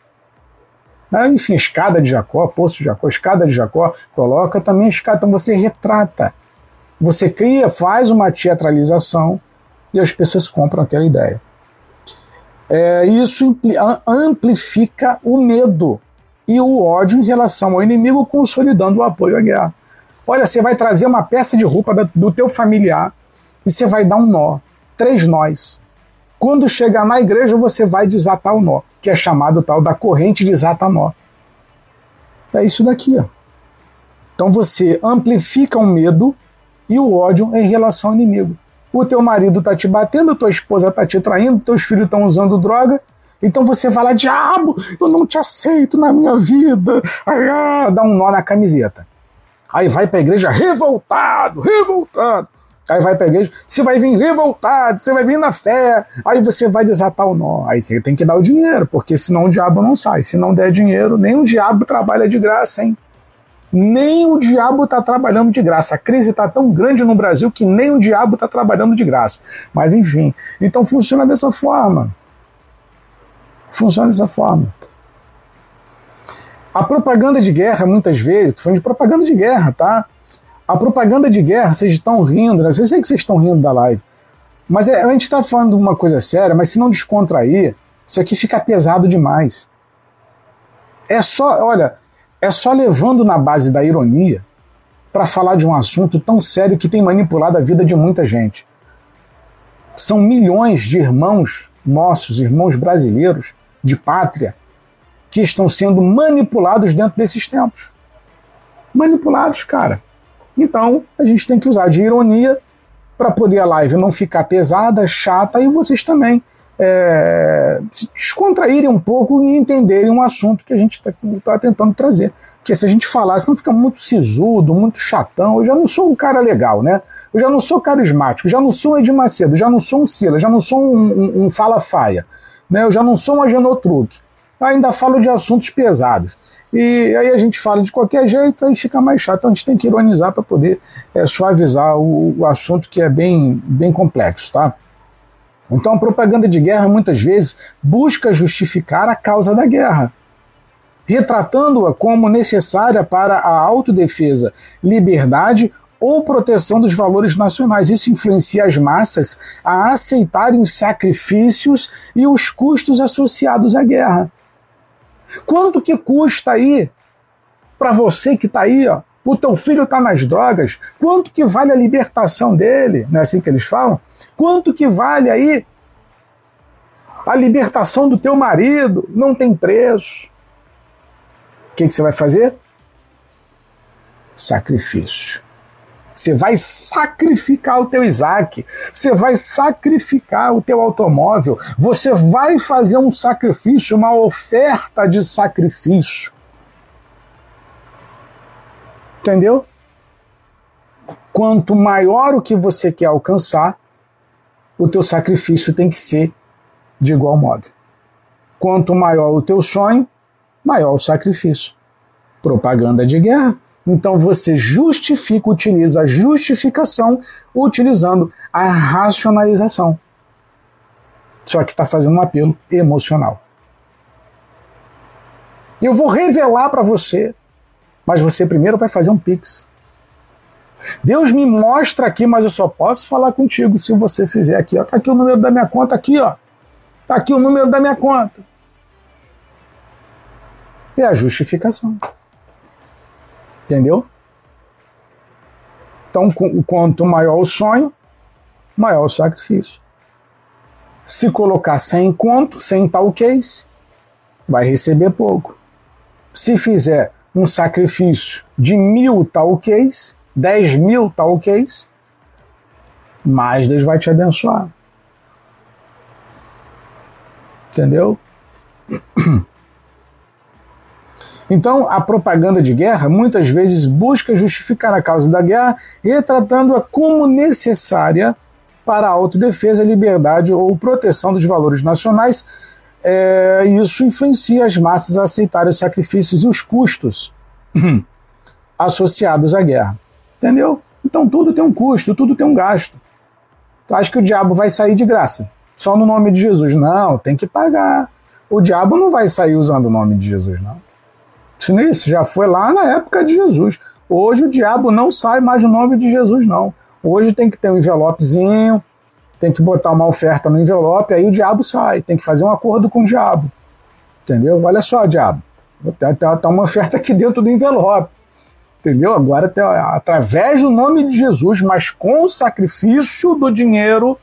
ah, enfim, escada de Jacó, poço de Jacó, escada de Jacó, coloca também escada. Então você retrata. Você cria, faz uma teatralização e as pessoas compram aquela ideia. É, isso amplifica o medo e o ódio em relação ao inimigo, consolidando o apoio à guerra. Olha, você vai trazer uma peça de roupa do teu familiar e você vai dar um nó, três nós. Quando chegar na igreja, você vai desatar o nó, que é chamado tal da corrente desata nó. É isso daqui. Ó. Então você amplifica o medo e o ódio em relação ao inimigo. O teu marido está te batendo, a tua esposa está te traindo, teus filhos estão usando droga. Então você lá, diabo, eu não te aceito na minha vida. Aí, ah, dá um nó na camiseta. Aí vai para a igreja revoltado, revoltado. Aí vai para a igreja, você vai vir revoltado, você vai vir na fé, aí você vai desatar o nó. Aí você tem que dar o dinheiro, porque senão o diabo não sai. Se não der dinheiro, nem o diabo trabalha de graça, hein? Nem o diabo está trabalhando de graça. A crise está tão grande no Brasil que nem o diabo está trabalhando de graça. Mas enfim, então funciona dessa forma. Funciona dessa forma. A propaganda de guerra, muitas vezes, tô falando de propaganda de guerra, tá? A propaganda de guerra, vocês estão rindo, né? Eu sei que vocês estão rindo da live. Mas é, a gente está falando uma coisa séria, mas se não descontrair, isso aqui fica pesado demais. É só, olha, é só levando na base da ironia para falar de um assunto tão sério que tem manipulado a vida de muita gente. São milhões de irmãos nossos, irmãos brasileiros de pátria, que estão sendo manipulados dentro desses tempos. Manipulados, cara. Então, a gente tem que usar de ironia para poder a live não ficar pesada, chata e vocês também é, se descontraírem um pouco e entenderem um assunto que a gente está tá tentando trazer. Porque se a gente falar, senão fica muito sisudo, muito chatão. Eu já não sou um cara legal, né? Eu já não sou carismático, já não sou Edir Macedo, já não sou um Sila, já não sou um, um, um fala-faia, né? eu já não sou um agenotruque. Ainda falo de assuntos pesados. E aí a gente fala de qualquer jeito, aí fica mais chato. Então a gente tem que ironizar para poder é, suavizar o, o, assunto que é bem, bem complexo, tá? Então a propaganda de guerra muitas vezes busca justificar a causa da guerra, retratando-a como necessária para a autodefesa, liberdade ou proteção dos valores nacionais. Isso influencia as massas a aceitarem os sacrifícios e os custos associados à guerra. Quanto que custa aí para você que está aí, ó, o teu filho está nas drogas, quanto que vale a libertação dele? Não é assim que eles falam? Quanto que vale aí a libertação do teu marido? Não tem preço. O que, que você vai fazer? Sacrifício. Você vai sacrificar o teu Isaac, você vai sacrificar o teu automóvel, você vai fazer um sacrifício, uma oferta de sacrifício. Entendeu? Quanto maior o que você quer alcançar, o teu sacrifício tem que ser de igual modo. Quanto maior o teu sonho, maior o sacrifício. Propaganda de guerra. Então você justifica, utiliza a justificação utilizando a racionalização. Só que está fazendo um apelo emocional. Eu vou revelar para você, mas você primeiro vai fazer um pix. Deus me mostra aqui, mas eu só posso falar contigo se você fizer aqui. Ó, tá aqui o número da minha conta aqui, ó. Tá aqui o número da minha conta. É a justificação. Entendeu? Então, quanto maior o sonho, maior o sacrifício. Se colocar sem conto, sem tal case, vai receber pouco. Se fizer um sacrifício de mil tal case, dez mil tal case, mais Deus vai te abençoar. Entendeu? Então, a propaganda de guerra muitas vezes busca justificar a causa da guerra, retratando-a como necessária para a autodefesa, liberdade ou proteção dos valores nacionais. É, isso influencia as massas a aceitarem os sacrifícios e os custos associados à guerra. Entendeu? Então tudo tem um custo, tudo tem um gasto. Tu acha que o diabo vai sair de graça? Só no nome de Jesus? Não, tem que pagar. O diabo não vai sair usando o nome de Jesus, não. Isso já foi lá na época de Jesus. Hoje o diabo não sai mais no nome de Jesus, não. Hoje tem que ter um envelopezinho, tem que botar uma oferta no envelope, aí o diabo sai. Tem que fazer um acordo com o diabo. Entendeu? Olha só, diabo. Tá, tá, tá uma oferta aqui dentro do envelope. Entendeu? Agora, através do nome de Jesus, mas com o sacrifício do dinheiro,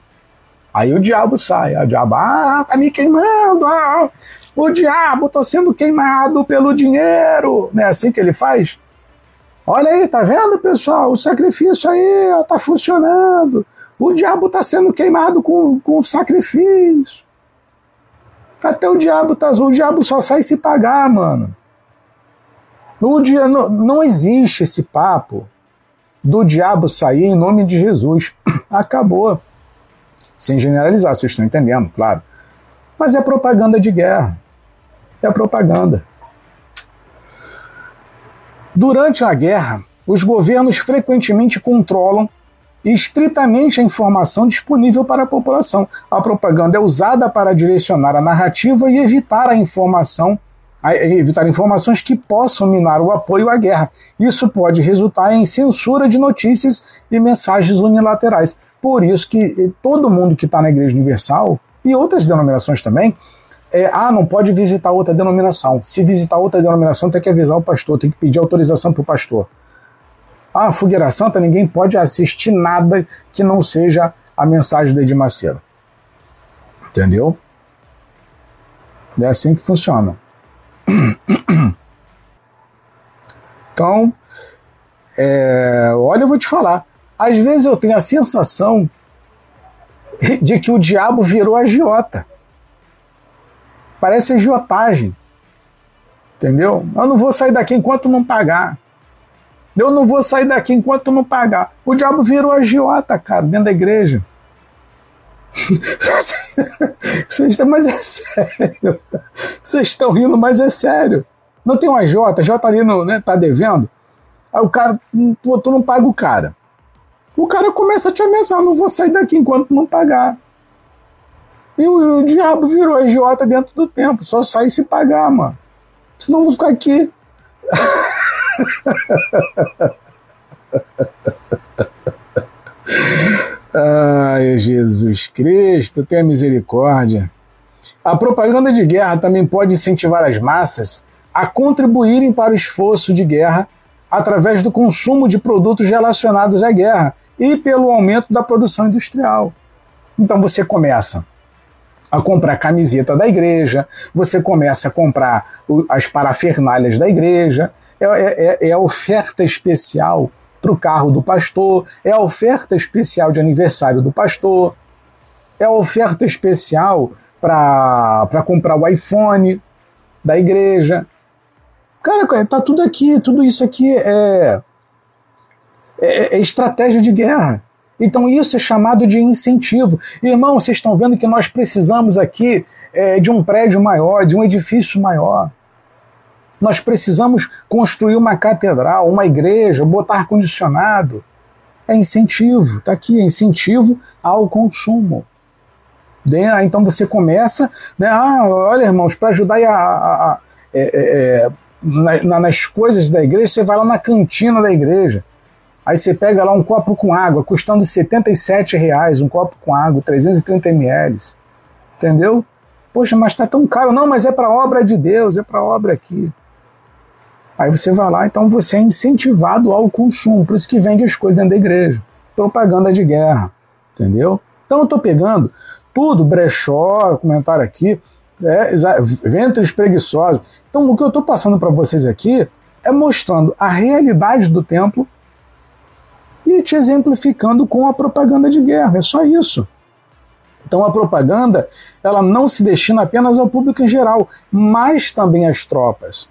aí o diabo sai. O diabo, ah, tá me queimando. Ah, o diabo, tô sendo queimado pelo dinheiro. Não é assim que ele faz? Olha aí, tá vendo, pessoal? O sacrifício aí ó, tá funcionando. O diabo tá sendo queimado com, com sacrifício. Até o diabo tá. O diabo só sai se pagar, mano. O dia, não, não existe esse papo do diabo sair em nome de Jesus. Acabou. Sem generalizar, vocês estão entendendo, claro. Mas é propaganda de guerra é a propaganda. Durante a guerra, os governos frequentemente controlam estritamente a informação disponível para a população. A propaganda é usada para direcionar a narrativa e evitar a informação evitar informações que possam minar o apoio à guerra. Isso pode resultar em censura de notícias e mensagens unilaterais. Por isso que todo mundo que está na Igreja Universal e outras denominações também é, ah, não pode visitar outra denominação. Se visitar outra denominação, tem que avisar o pastor, tem que pedir autorização para o pastor. Ah, Fogueira Santa, ninguém pode assistir nada que não seja a mensagem do Edir Macedo. Entendeu? É assim que funciona. Então, é, olha, eu vou te falar. Às vezes eu tenho a sensação de que o diabo virou agiota. Parece agiotagem. Entendeu? Eu não vou sair daqui enquanto não pagar. Eu não vou sair daqui enquanto não pagar. O diabo virou agiota, cara, dentro da igreja. Vocês mas é sério. Vocês estão rindo, mas é sério. Não tem um agiota, agiota ali no, né, tá devendo. Aí o cara, pô, tu não paga o cara. O cara começa a te ameaçar, não vou sair daqui enquanto não pagar. E o, o diabo virou agiota dentro do tempo. Só sai se pagar, mano. Senão eu vou ficar aqui. Ai, Jesus Cristo, tenha misericórdia. A propaganda de guerra também pode incentivar as massas a contribuírem para o esforço de guerra através do consumo de produtos relacionados à guerra e pelo aumento da produção industrial. Então você começa a comprar camiseta da igreja, você começa a comprar as parafernálias da igreja, é, é, é, é oferta especial para o carro do pastor, é oferta especial de aniversário do pastor, é oferta especial para comprar o iPhone da igreja. Cara, tá tudo aqui, tudo isso aqui é, é, é estratégia de guerra. Então isso é chamado de incentivo. Irmão, vocês estão vendo que nós precisamos aqui é, de um prédio maior, de um edifício maior. Nós precisamos construir uma catedral, uma igreja, botar ar-condicionado. É incentivo, está aqui, é incentivo ao consumo. Né? Então você começa, né? ah, olha irmãos, para ajudar a, a, a é, é, é na, nas coisas da igreja, você vai lá na cantina da igreja. Aí você pega lá um copo com água, custando R$ reais, um copo com água, 330 ml. Entendeu? Poxa, mas está tão caro. Não, mas é para obra de Deus, é para obra aqui. Aí você vai lá, então você é incentivado ao consumo, por isso que vende as coisas dentro da igreja. Propaganda de guerra, entendeu? Então eu estou pegando tudo, brechó, comentário aqui, é, ventres preguiçosos. Então o que eu estou passando para vocês aqui é mostrando a realidade do templo e te exemplificando com a propaganda de guerra. É só isso. Então a propaganda ela não se destina apenas ao público em geral, mas também às tropas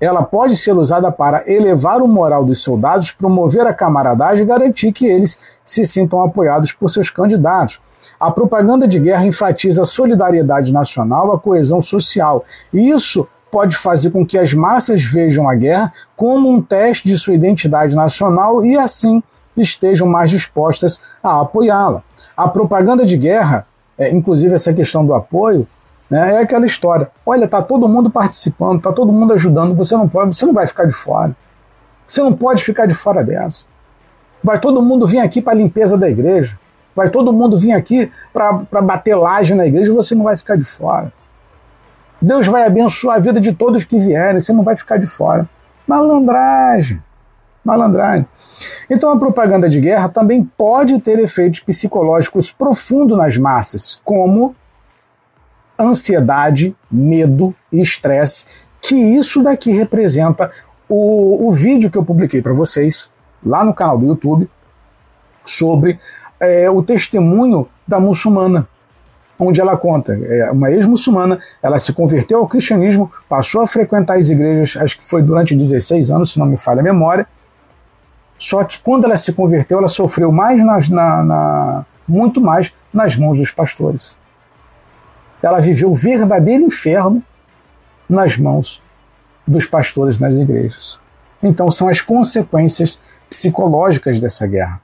ela pode ser usada para elevar o moral dos soldados, promover a camaradagem e garantir que eles se sintam apoiados por seus candidatos. A propaganda de guerra enfatiza a solidariedade nacional, a coesão social. Isso pode fazer com que as massas vejam a guerra como um teste de sua identidade nacional e assim estejam mais dispostas a apoiá-la. A propaganda de guerra, é, inclusive essa questão do apoio, né? É aquela história. Olha, tá todo mundo participando, tá todo mundo ajudando. Você não pode, você não vai ficar de fora. Você não pode ficar de fora dessa. Vai todo mundo vir aqui para a limpeza da igreja. Vai todo mundo vir aqui para bater laje na igreja. Você não vai ficar de fora. Deus vai abençoar a vida de todos que vierem. Você não vai ficar de fora. Malandragem. Malandragem. Então a propaganda de guerra também pode ter efeitos psicológicos profundos nas massas, como ansiedade, medo e estresse, que isso daqui representa o, o vídeo que eu publiquei para vocês lá no canal do YouTube sobre é, o testemunho da muçulmana, onde ela conta, é, uma ex-muçulmana, ela se converteu ao cristianismo, passou a frequentar as igrejas, acho que foi durante 16 anos, se não me falha a memória, só que quando ela se converteu, ela sofreu mais nas, na, na, muito mais nas mãos dos pastores ela viveu o verdadeiro inferno nas mãos dos pastores nas igrejas. Então são as consequências psicológicas dessa guerra.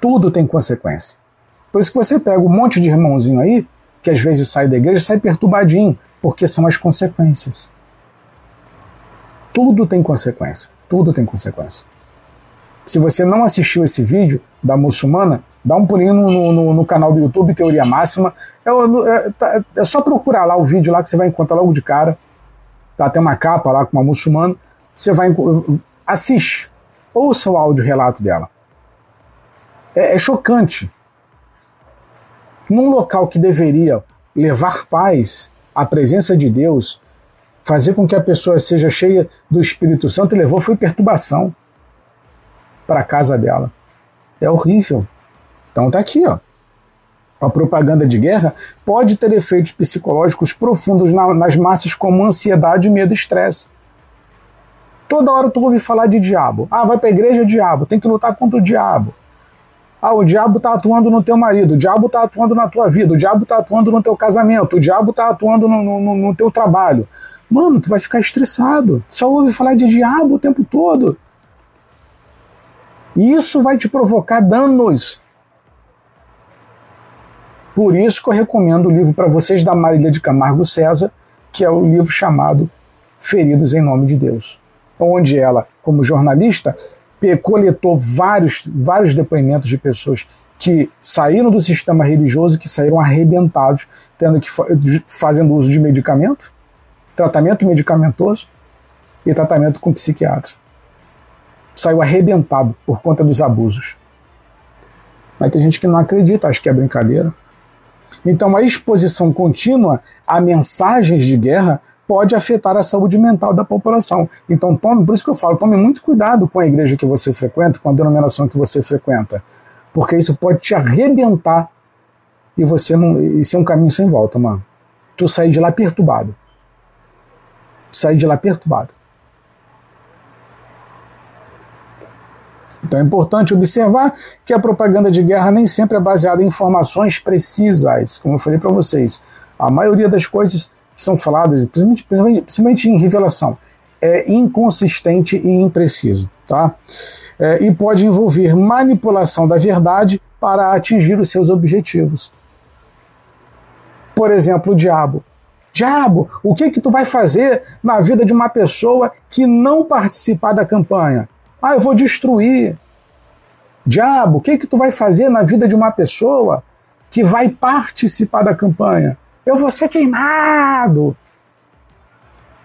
Tudo tem consequência. Por isso que você pega um monte de irmãozinho aí, que às vezes sai da igreja, sai perturbadinho, porque são as consequências. Tudo tem consequência. Tudo tem consequência. Se você não assistiu esse vídeo da muçulmana, Dá um pulinho no, no, no canal do YouTube, Teoria Máxima. É, é, tá, é, só procurar lá o vídeo lá que você vai encontrar logo de cara. Tá, tem uma capa lá com uma muçulmana. Você vai. Assiste. Ouça o áudio relato dela. É, é chocante. Num local que deveria levar paz, a presença de Deus, fazer com que a pessoa seja cheia do Espírito Santo, levou foi perturbação para casa dela. É horrível. Então tá aqui, ó. A propaganda de guerra pode ter efeitos psicológicos profundos na, nas massas como ansiedade, medo e estresse. Toda hora tu ouve falar de diabo. Ah, vai pra igreja, diabo. Tem que lutar contra o diabo. Ah, o diabo tá atuando no teu marido, o diabo tá atuando na tua vida, o diabo tá atuando no teu casamento, o diabo tá atuando no, no, no teu trabalho. Mano, tu vai ficar estressado. Só ouve falar de diabo o tempo todo. E isso vai te provocar danos por isso que eu recomendo o livro para vocês da Marília de Camargo César, que é o livro chamado Feridos em Nome de Deus, onde ela, como jornalista, coletou vários, vários depoimentos de pessoas que saíram do sistema religioso, que saíram arrebentados, tendo que fazendo uso de medicamento, tratamento medicamentoso e tratamento com psiquiatra. Saiu arrebentado por conta dos abusos. Mas tem gente que não acredita, acha que é brincadeira. Então, a exposição contínua a mensagens de guerra pode afetar a saúde mental da população. Então, tome, por isso que eu falo, tome muito cuidado com a igreja que você frequenta, com a denominação que você frequenta, porque isso pode te arrebentar e você não. Isso é um caminho sem volta, mano. Tu sair de lá perturbado. Sair de lá perturbado. Então é importante observar que a propaganda de guerra nem sempre é baseada em informações precisas, como eu falei para vocês. A maioria das coisas que são faladas, principalmente, principalmente, principalmente em revelação, é inconsistente e impreciso. Tá? É, e pode envolver manipulação da verdade para atingir os seus objetivos. Por exemplo, o diabo. Diabo, o que que tu vai fazer na vida de uma pessoa que não participar da campanha? Ah, eu vou destruir. Diabo, o que que tu vai fazer na vida de uma pessoa que vai participar da campanha? Eu vou ser queimado.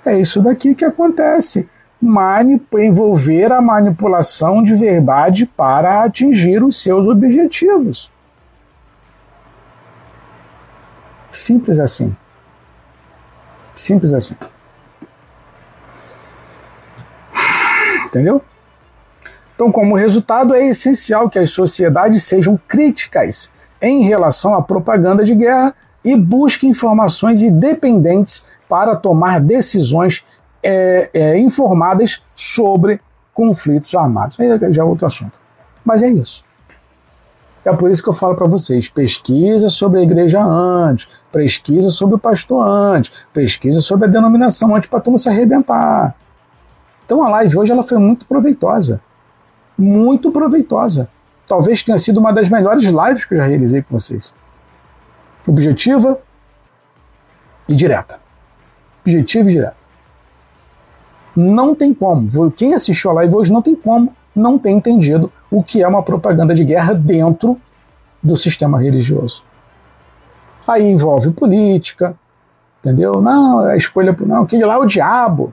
É isso daqui que acontece. Manip envolver a manipulação de verdade para atingir os seus objetivos. Simples assim. Simples assim. Entendeu? Então, como resultado, é essencial que as sociedades sejam críticas em relação à propaganda de guerra e busquem informações independentes para tomar decisões é, é, informadas sobre conflitos armados. Aí já é outro assunto. Mas é isso. É por isso que eu falo para vocês: pesquisa sobre a igreja antes, pesquisa sobre o pastor antes, pesquisa sobre a denominação antes para tu não se arrebentar. Então a live hoje ela foi muito proveitosa. Muito proveitosa. Talvez tenha sido uma das melhores lives que eu já realizei com vocês. Objetiva e direta. Objetiva e direta. Não tem como. Quem assistiu a live hoje não tem como não ter entendido o que é uma propaganda de guerra dentro do sistema religioso. Aí envolve política, entendeu? Não, a escolha. Não, aquele lá é o diabo.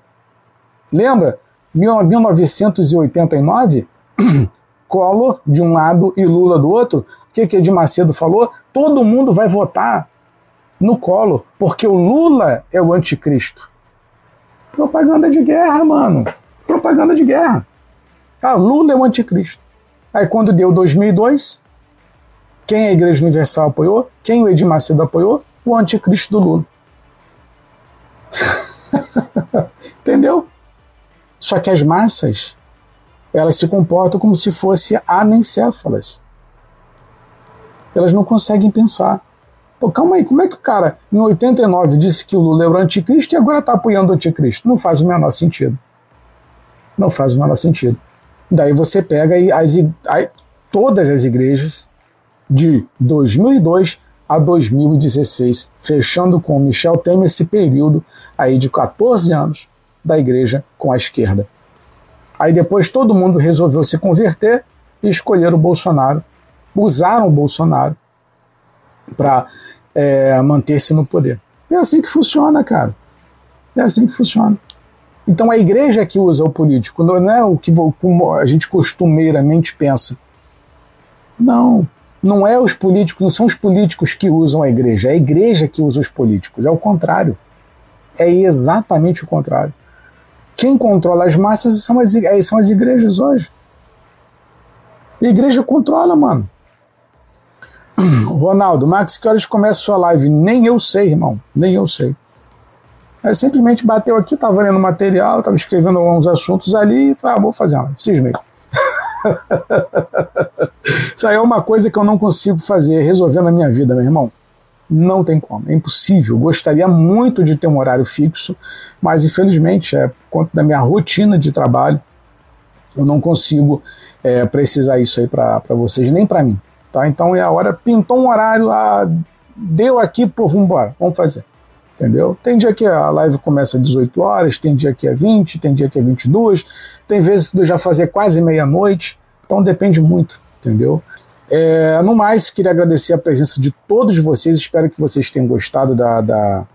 Lembra? 1989, Collor de um lado e Lula do outro. O que, que Edir Macedo falou? Todo mundo vai votar no Collor, porque o Lula é o anticristo. Propaganda de guerra, mano. Propaganda de guerra. Ah, Lula é o anticristo. Aí quando deu 2002, quem a Igreja Universal apoiou? Quem o Edir Macedo apoiou? O anticristo do Lula. Entendeu? Só que as massas, elas se comportam como se fossem anencéfalas. Elas não conseguem pensar. Pô, calma aí, como é que o cara, em 89, disse que o Lula era o anticristo e agora está apoiando o anticristo? Não faz o menor sentido. Não faz o menor sentido. Daí você pega as, todas as igrejas de 2002 a 2016, fechando com Michel Temer esse período aí de 14 anos da igreja com a esquerda. Aí depois todo mundo resolveu se converter e escolher o Bolsonaro, usaram o Bolsonaro para é, manter-se no poder. É assim que funciona, cara. É assim que funciona. Então a igreja é que usa o político, não é o que a gente costumeiramente pensa. Não, não é os políticos, não são os políticos que usam a igreja, é a igreja que usa os políticos, é o contrário. É exatamente o contrário. Quem controla as massas são as, é, são as igrejas hoje. A igreja controla, mano. Ronaldo, Max, que horas começa sua live? Nem eu sei, irmão. Nem eu sei. Aí simplesmente bateu aqui, estava lendo material, estava escrevendo alguns assuntos ali, ah, vou fazer uma, cismei. Isso aí é uma coisa que eu não consigo fazer, resolver na minha vida, meu irmão. Não tem como, é impossível. Gostaria muito de ter um horário fixo, mas infelizmente, é, por conta da minha rotina de trabalho, eu não consigo é, precisar isso aí para vocês, nem para mim. Tá? Então é a hora, pintou um horário, ah, deu aqui, pô, vamos embora, vamos fazer entendeu? Tem dia que a live começa às 18 horas, tem dia que é 20, tem dia que é 22, tem vezes que eu já fazer quase meia-noite, então depende muito, entendeu? É, no mais, queria agradecer a presença de todos vocês, espero que vocês tenham gostado da, da,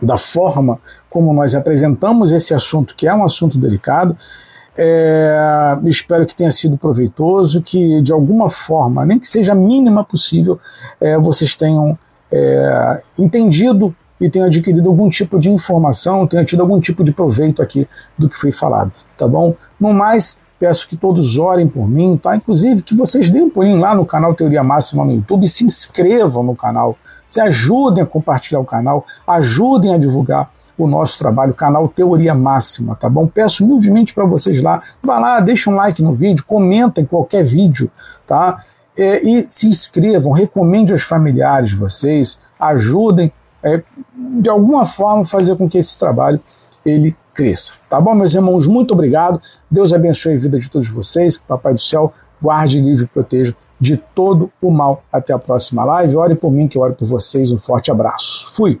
da forma como nós apresentamos esse assunto, que é um assunto delicado. É, espero que tenha sido proveitoso, que de alguma forma, nem que seja a mínima possível, é, vocês tenham é, entendido e tenham adquirido algum tipo de informação, tenham tido algum tipo de proveito aqui do que foi falado, tá bom? No mais, peço que todos orem por mim, tá? Inclusive que vocês deem um pulinho lá no canal Teoria Máxima no YouTube se inscrevam no canal, se ajudem a compartilhar o canal, ajudem a divulgar o nosso trabalho, o canal Teoria Máxima, tá bom? Peço humildemente para vocês lá, vá lá, deixa um like no vídeo, comenta em qualquer vídeo, tá? É, e se inscrevam, recomende aos familiares vocês, ajudem é, de alguma forma fazer com que esse trabalho ele cresça. Tá bom, meus irmãos? Muito obrigado. Deus abençoe a vida de todos vocês. Papai do céu guarde, livre e proteja de todo o mal. Até a próxima live. Ore por mim, que eu oro por vocês. Um forte abraço. Fui.